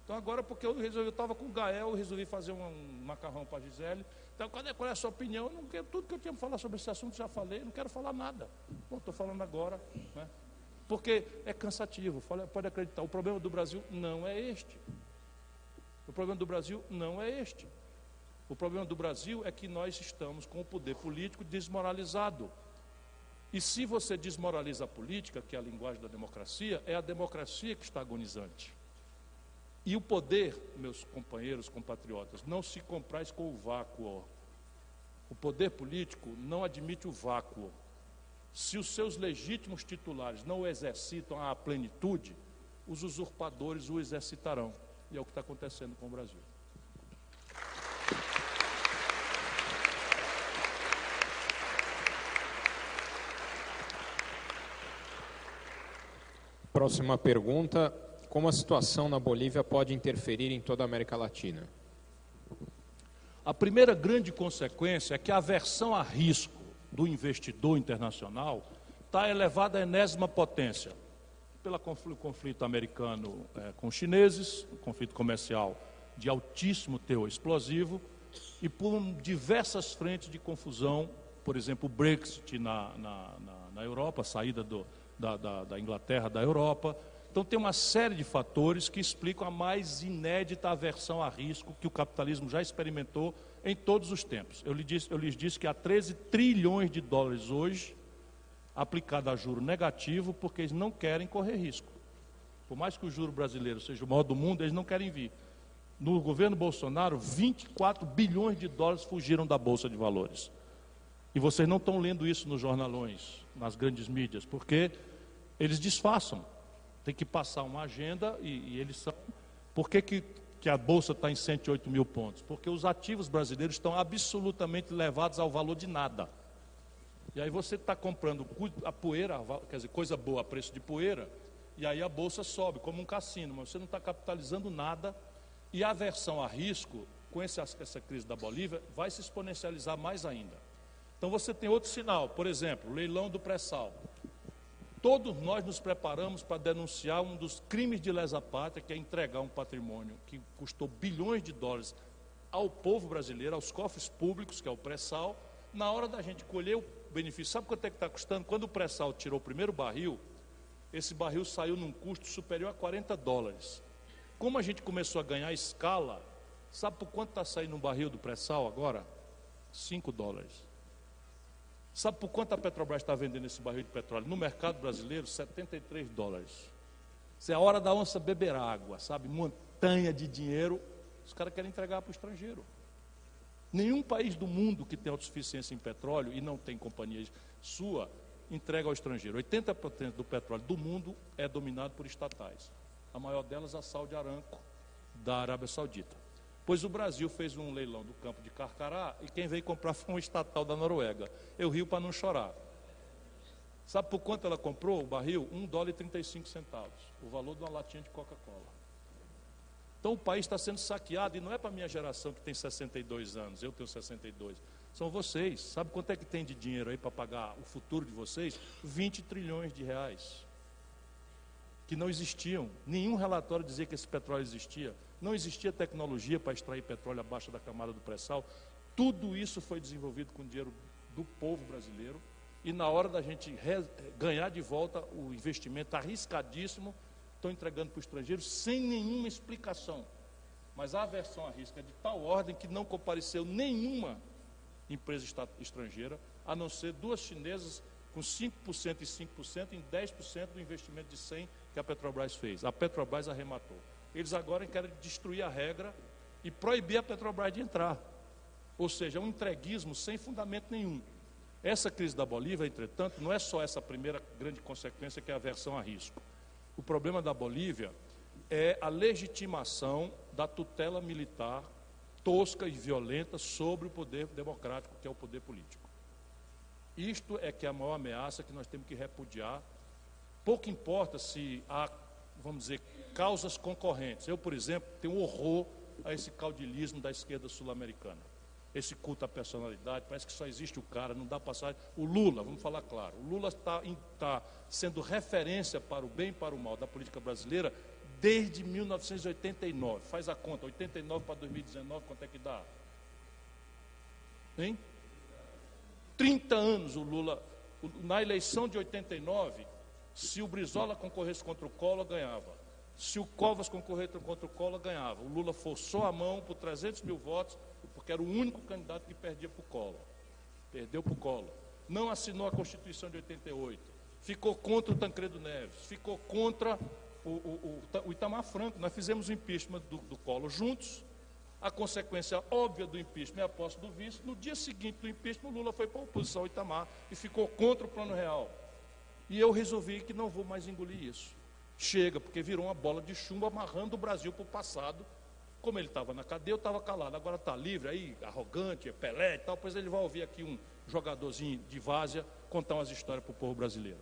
Então agora, porque eu resolvi, eu estava com o Gael, eu resolvi fazer um, um macarrão para a Gisele. Então, qual é, qual é a sua opinião? Eu não quero, tudo que eu tinha para falar sobre esse assunto já falei, não quero falar nada. Bom, estou falando agora. Né? Porque é cansativo, pode acreditar. O problema do Brasil não é este. O problema do Brasil não é este. O problema do Brasil é que nós estamos com o poder político desmoralizado. E se você desmoraliza a política, que é a linguagem da democracia, é a democracia que está agonizante. E o poder, meus companheiros, compatriotas, não se compraz com o vácuo. O poder político não admite o vácuo. Se os seus legítimos titulares não o exercitam à plenitude, os usurpadores o exercitarão. E é o que está acontecendo com o Brasil. Próxima pergunta, como a situação na Bolívia pode interferir em toda a América Latina? A primeira grande consequência é que a aversão a risco do investidor internacional está elevada à enésima potência. Pelo conflito americano é, com os chineses, um conflito comercial de altíssimo teor explosivo, e por diversas frentes de confusão, por exemplo, o Brexit na, na, na, na Europa, a saída do, da, da, da Inglaterra da Europa. Então, tem uma série de fatores que explicam a mais inédita aversão a risco que o capitalismo já experimentou em todos os tempos. Eu lhes disse, eu lhes disse que há 13 trilhões de dólares hoje aplicado a juro negativo, porque eles não querem correr risco. Por mais que o juro brasileiro seja o maior do mundo, eles não querem vir. No governo Bolsonaro, 24 bilhões de dólares fugiram da Bolsa de Valores. E vocês não estão lendo isso nos jornalões, nas grandes mídias, porque eles disfarçam. Tem que passar uma agenda e, e eles são. Por que, que, que a Bolsa está em 108 mil pontos? Porque os ativos brasileiros estão absolutamente levados ao valor de nada. E aí você está comprando a poeira, quer dizer, coisa boa a preço de poeira, e aí a bolsa sobe, como um cassino, mas você não está capitalizando nada. E a aversão a risco, com essa, essa crise da Bolívia, vai se exponencializar mais ainda. Então você tem outro sinal, por exemplo, leilão do pré-sal. Todos nós nos preparamos para denunciar um dos crimes de lesa pátria, que é entregar um patrimônio que custou bilhões de dólares ao povo brasileiro, aos cofres públicos, que é o pré-sal. Na hora da gente colher o benefício. Sabe quanto é que está custando? Quando o pré-sal tirou o primeiro barril, esse barril saiu num custo superior a 40 dólares. Como a gente começou a ganhar escala, sabe por quanto está saindo um barril do pré-sal agora? 5 dólares. Sabe por quanto a Petrobras está vendendo esse barril de petróleo? No mercado brasileiro, 73 dólares. Isso é a hora da onça beber água, sabe? Montanha de dinheiro, os caras querem entregar para o estrangeiro. Nenhum país do mundo que tem autossuficiência em petróleo e não tem companhia sua entrega ao estrangeiro. 80% do petróleo do mundo é dominado por estatais. A maior delas a Saudi Aramco, da Arábia Saudita. Pois o Brasil fez um leilão do campo de Carcará e quem veio comprar foi um estatal da Noruega. Eu rio para não chorar. Sabe por quanto ela comprou o barril? 1 dólar e 35 centavos. O valor de uma latinha de Coca-Cola. Então o país está sendo saqueado e não é para a minha geração que tem 62 anos, eu tenho 62. São vocês. Sabe quanto é que tem de dinheiro aí para pagar o futuro de vocês? 20 trilhões de reais. Que não existiam. Nenhum relatório dizia que esse petróleo existia. Não existia tecnologia para extrair petróleo abaixo da camada do pré-sal. Tudo isso foi desenvolvido com dinheiro do povo brasileiro. E na hora da gente ganhar de volta o investimento arriscadíssimo, estão entregando para o estrangeiro sem nenhuma explicação. Mas a aversão a risco é de tal ordem que não compareceu nenhuma empresa estrangeira, a não ser duas chinesas com 5% e 5% em 10% do investimento de 100 que a Petrobras fez. A Petrobras arrematou. Eles agora querem destruir a regra e proibir a Petrobras de entrar. Ou seja, é um entreguismo sem fundamento nenhum. Essa crise da Bolívia, entretanto, não é só essa primeira grande consequência que é a aversão a risco. O problema da Bolívia é a legitimação da tutela militar tosca e violenta sobre o poder democrático, que é o poder político. Isto é que é a maior ameaça que nós temos que repudiar. Pouco importa se há, vamos dizer, causas concorrentes. Eu, por exemplo, tenho horror a esse caudilismo da esquerda sul-americana esse culto à personalidade, parece que só existe o cara, não dá passagem. O Lula, vamos falar claro, o Lula está tá sendo referência para o bem e para o mal da política brasileira desde 1989. Faz a conta, 89 para 2019, quanto é que dá? Hein? 30 anos o Lula, na eleição de 89, se o Brizola concorresse contra o Collor, ganhava. Se o Covas concorresse contra o Collor, ganhava. O Lula forçou a mão por 300 mil votos, porque era o único candidato que perdia para o Collor. Perdeu para o Collor. Não assinou a Constituição de 88. Ficou contra o Tancredo Neves. Ficou contra o, o, o, o Itamar Franco. Nós fizemos o impeachment do, do Collor juntos. A consequência óbvia do impeachment é a posse do vice. No dia seguinte do impeachment, o Lula foi para a oposição ao Itamar e ficou contra o Plano Real. E eu resolvi que não vou mais engolir isso. Chega, porque virou uma bola de chumbo amarrando o Brasil para o passado como ele estava na cadeia, eu estava calado. Agora está livre aí, arrogante, Pelé e tal. Pois ele vai ouvir aqui um jogadorzinho de várzea contar umas histórias para o povo brasileiro.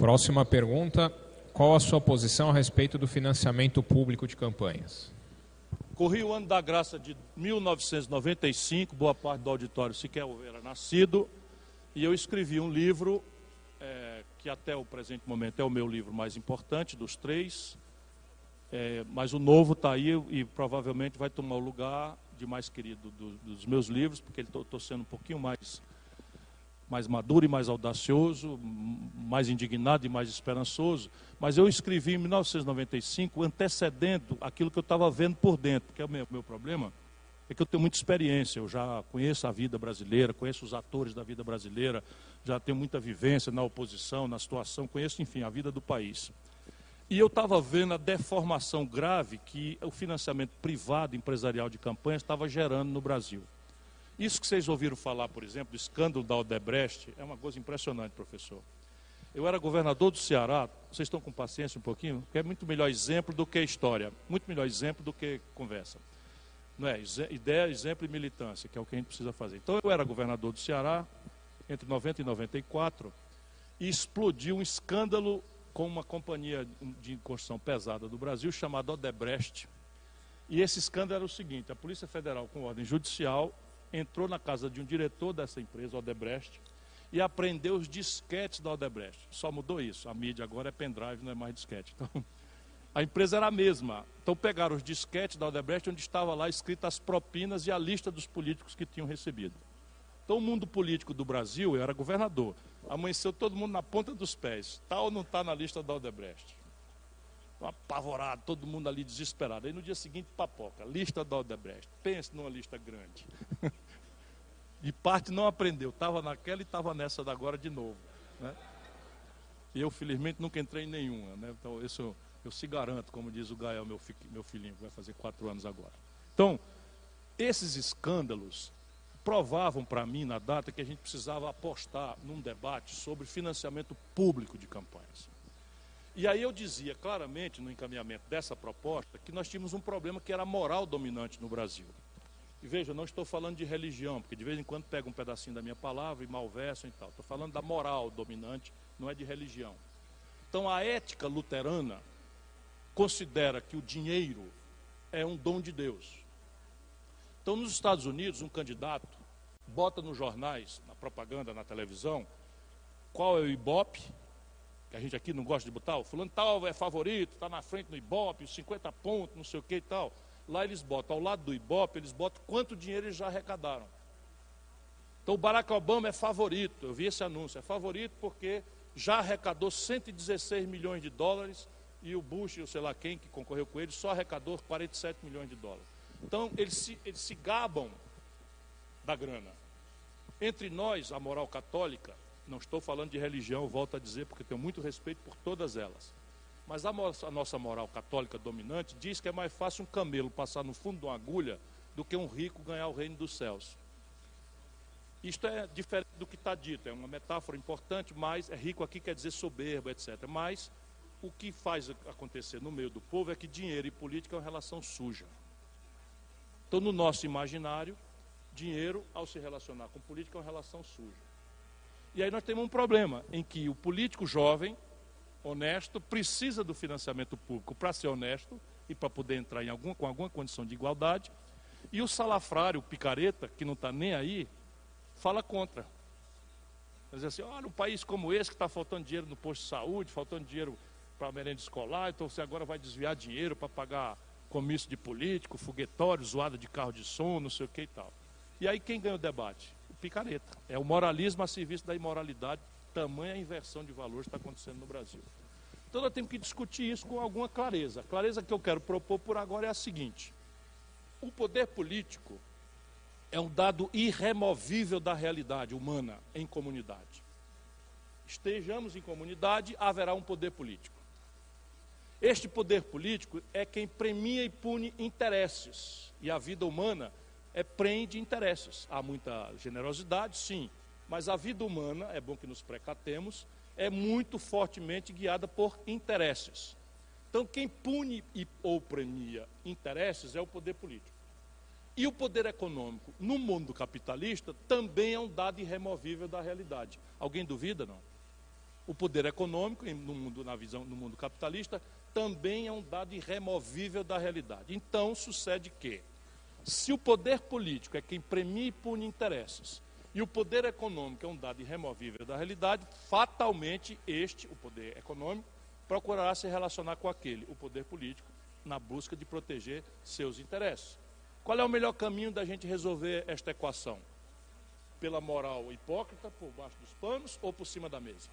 Próxima pergunta: qual a sua posição a respeito do financiamento público de campanhas? Corri o ano da graça de 1995, boa parte do auditório sequer era nascido, e eu escrevi um livro é, que até o presente momento é o meu livro mais importante dos três, é, mas o novo está aí e provavelmente vai tomar o lugar de mais querido do, dos meus livros, porque estou sendo um pouquinho mais mais maduro e mais audacioso, mais indignado e mais esperançoso. Mas eu escrevi em 1995, antecedendo aquilo que eu estava vendo por dentro, porque é o meu, meu problema é que eu tenho muita experiência, eu já conheço a vida brasileira, conheço os atores da vida brasileira, já tenho muita vivência na oposição, na situação, conheço, enfim, a vida do país. E eu estava vendo a deformação grave que o financiamento privado empresarial de campanha estava gerando no Brasil. Isso que vocês ouviram falar, por exemplo, do escândalo da Odebrecht, é uma coisa impressionante, professor. Eu era governador do Ceará, vocês estão com paciência um pouquinho? Porque é muito melhor exemplo do que história, muito melhor exemplo do que conversa. Não é? Ideia, exemplo e militância, que é o que a gente precisa fazer. Então eu era governador do Ceará entre 90 e 94 e explodiu um escândalo com uma companhia de construção pesada do Brasil chamada Odebrecht. E esse escândalo era o seguinte: a Polícia Federal, com ordem judicial, entrou na casa de um diretor dessa empresa, Odebrecht, e apreendeu os disquetes da Odebrecht. Só mudou isso. A mídia agora é pendrive, não é mais disquete. Então, a empresa era a mesma. Então pegaram os disquetes da Odebrecht, onde estava lá escritas as propinas e a lista dos políticos que tinham recebido. Então o mundo político do Brasil, eu era governador, amanheceu todo mundo na ponta dos pés. Tal ou não está na lista da Odebrecht? Apavorado, todo mundo ali desesperado. Aí no dia seguinte, papoca, lista da Odebrecht. Pense numa lista grande. De parte não aprendeu, estava naquela e estava nessa da agora de novo. Né? E eu, felizmente, nunca entrei em nenhuma. Né? Então, isso eu, eu se garanto, como diz o Gael, meu, fi, meu filhinho, que vai fazer quatro anos agora. Então, esses escândalos provavam para mim, na data, que a gente precisava apostar num debate sobre financiamento público de campanhas. E aí eu dizia claramente no encaminhamento dessa proposta que nós tínhamos um problema que era a moral dominante no Brasil. E veja, não estou falando de religião, porque de vez em quando pega um pedacinho da minha palavra e malverso e tal. Estou falando da moral dominante, não é de religião. Então a ética luterana considera que o dinheiro é um dom de Deus. Então nos Estados Unidos, um candidato bota nos jornais, na propaganda, na televisão, qual é o Ibope, que a gente aqui não gosta de botar, o fulano tal é favorito, está na frente no Ibope, 50 pontos, não sei o que e tal. Lá eles botam, ao lado do Ibope, eles botam quanto dinheiro eles já arrecadaram. Então o Barack Obama é favorito, eu vi esse anúncio, é favorito porque já arrecadou 116 milhões de dólares e o Bush, ou sei lá quem que concorreu com ele, só arrecadou 47 milhões de dólares. Então eles se, eles se gabam da grana. Entre nós, a moral católica, não estou falando de religião, volto a dizer, porque tenho muito respeito por todas elas. Mas a nossa moral católica dominante diz que é mais fácil um camelo passar no fundo de uma agulha do que um rico ganhar o reino dos céus. Isto é diferente do que está dito, é uma metáfora importante, mas é rico aqui quer dizer soberbo, etc. Mas o que faz acontecer no meio do povo é que dinheiro e política é uma relação suja. Então, no nosso imaginário, dinheiro, ao se relacionar com política, é uma relação suja. E aí nós temos um problema em que o político jovem, honesto, precisa do financiamento público para ser honesto e para poder entrar em alguma, com alguma condição de igualdade. E o salafrário, o picareta, que não está nem aí, fala contra. Diz assim, olha, um país como esse que está faltando dinheiro no posto de saúde, faltando dinheiro para merenda escolar, então você agora vai desviar dinheiro para pagar comício de político, foguetório, zoada de carro de som, não sei o que e tal. E aí quem ganha o debate? Picareta. É o moralismo a serviço da imoralidade, tamanha inversão de valores está acontecendo no Brasil. Então nós temos que discutir isso com alguma clareza. A clareza que eu quero propor por agora é a seguinte: o poder político é um dado irremovível da realidade humana em comunidade. Estejamos em comunidade, haverá um poder político. Este poder político é quem premia e pune interesses. E a vida humana é, prende interesses. Há muita generosidade, sim, mas a vida humana, é bom que nos precatemos, é muito fortemente guiada por interesses. Então, quem pune ou premia interesses é o poder político. E o poder econômico, no mundo capitalista, também é um dado irremovível da realidade. Alguém duvida, não? O poder econômico, no mundo, na visão, no mundo capitalista, também é um dado irremovível da realidade. Então, sucede que, se o poder político é quem premia e pune interesses, e o poder econômico é um dado irremovível da realidade, fatalmente este, o poder econômico, procurará se relacionar com aquele, o poder político, na busca de proteger seus interesses. Qual é o melhor caminho da gente resolver esta equação? Pela moral hipócrita, por baixo dos panos ou por cima da mesa?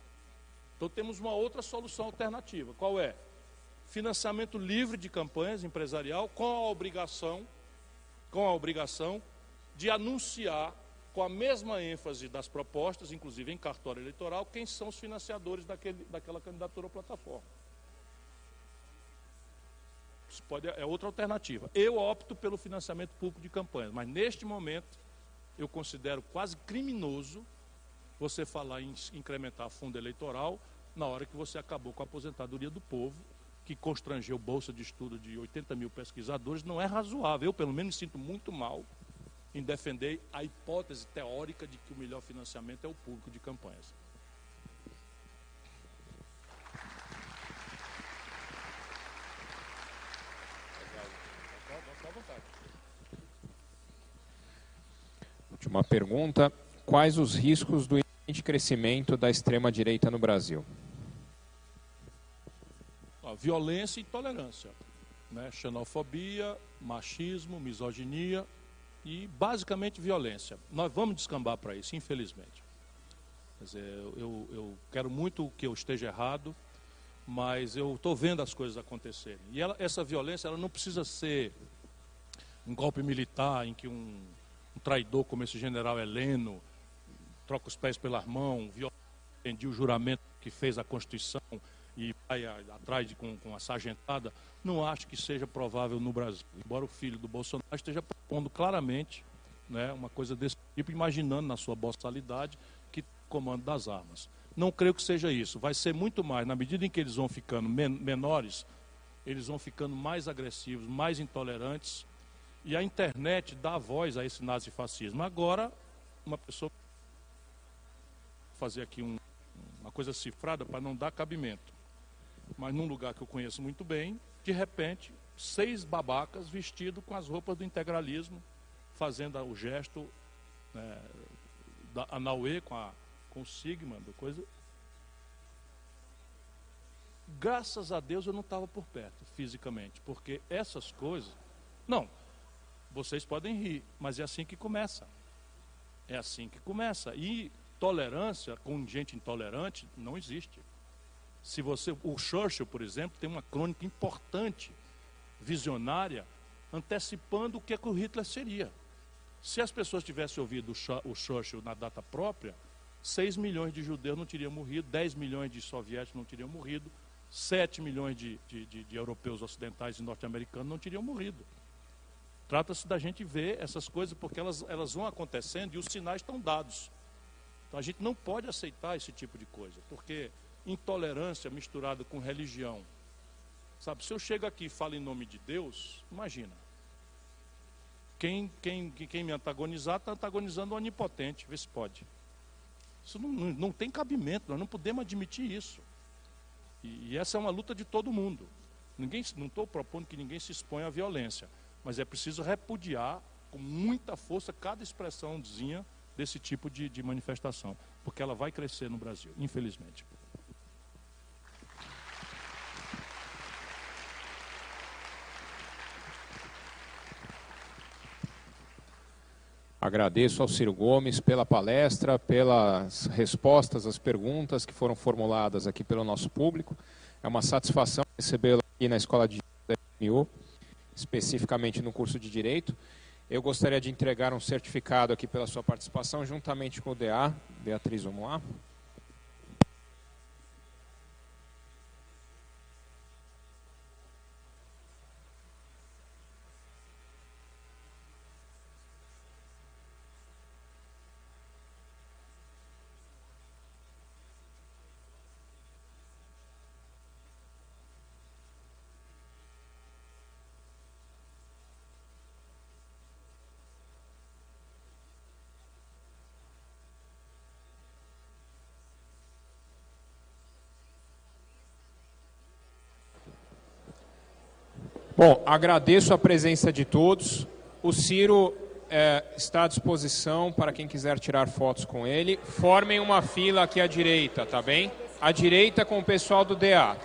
Então temos uma outra solução alternativa. Qual é? Financiamento livre de campanhas empresarial com a obrigação, com a obrigação de anunciar com a mesma ênfase das propostas, inclusive em cartório eleitoral, quem são os financiadores daquele, daquela candidatura ou plataforma. Isso pode, é outra alternativa. Eu opto pelo financiamento público de campanhas, mas neste momento eu considero quase criminoso você falar em incrementar fundo eleitoral na hora que você acabou com a aposentadoria do povo, que constrangeu bolsa de estudo de 80 mil pesquisadores, não é razoável. Eu, pelo menos, me sinto muito mal em defender a hipótese teórica de que o melhor financiamento é o público de campanhas. Última pergunta: quais os riscos do crescimento da extrema direita no Brasil? Violência e intolerância, né? xenofobia, machismo, misoginia e basicamente violência. Nós vamos descambar para isso, infelizmente. Quer dizer, eu, eu quero muito que eu esteja errado, mas eu estou vendo as coisas acontecerem. E ela, essa violência ela não precisa ser um golpe militar em que um, um traidor como esse general Heleno troca os pés pelas mãos, viola o juramento que fez a Constituição e vai atrás de, com, com a sargentada, não acho que seja provável no Brasil. Embora o filho do Bolsonaro esteja propondo claramente né, uma coisa desse tipo, imaginando na sua boçalidade que comando das armas. Não creio que seja isso. Vai ser muito mais, na medida em que eles vão ficando men menores, eles vão ficando mais agressivos, mais intolerantes, e a internet dá voz a esse nazifascismo. Agora, uma pessoa fazer aqui um, uma coisa cifrada para não dar cabimento. Mas num lugar que eu conheço muito bem, de repente, seis babacas vestidos com as roupas do integralismo, fazendo o gesto né, da Anauê com, a, com o Sigma, coisa. Graças a Deus eu não estava por perto, fisicamente, porque essas coisas. Não, vocês podem rir, mas é assim que começa. É assim que começa. E tolerância com gente intolerante não existe. Se você, o Churchill, por exemplo, tem uma crônica importante, visionária, antecipando o que, é que o Hitler seria. Se as pessoas tivessem ouvido o Churchill na data própria, 6 milhões de judeus não teriam morrido, 10 milhões de soviéticos não teriam morrido, 7 milhões de, de, de, de europeus ocidentais e norte-americanos não teriam morrido. Trata-se da gente ver essas coisas porque elas, elas vão acontecendo e os sinais estão dados. Então a gente não pode aceitar esse tipo de coisa, porque intolerância misturada com religião. Sabe, se eu chego aqui e falo em nome de Deus, imagina. Quem, quem, quem me antagonizar está antagonizando o onipotente, vê se pode. Isso não, não, não, tem cabimento, nós não podemos admitir isso. E, e essa é uma luta de todo mundo. Ninguém, não estou propondo que ninguém se exponha à violência, mas é preciso repudiar com muita força cada expressãozinha desse tipo de, de manifestação, porque ela vai crescer no Brasil, infelizmente. Agradeço ao Ciro Gomes pela palestra, pelas respostas às perguntas que foram formuladas aqui pelo nosso público. É uma satisfação recebê-lo aqui na Escola de Direito especificamente no curso de Direito. Eu gostaria de entregar um certificado aqui pela sua participação, juntamente com o DA. Beatriz, vamos lá. Bom, agradeço a presença de todos. O Ciro é, está à disposição para quem quiser tirar fotos com ele. Formem uma fila aqui à direita, tá bem? À direita com o pessoal do DA.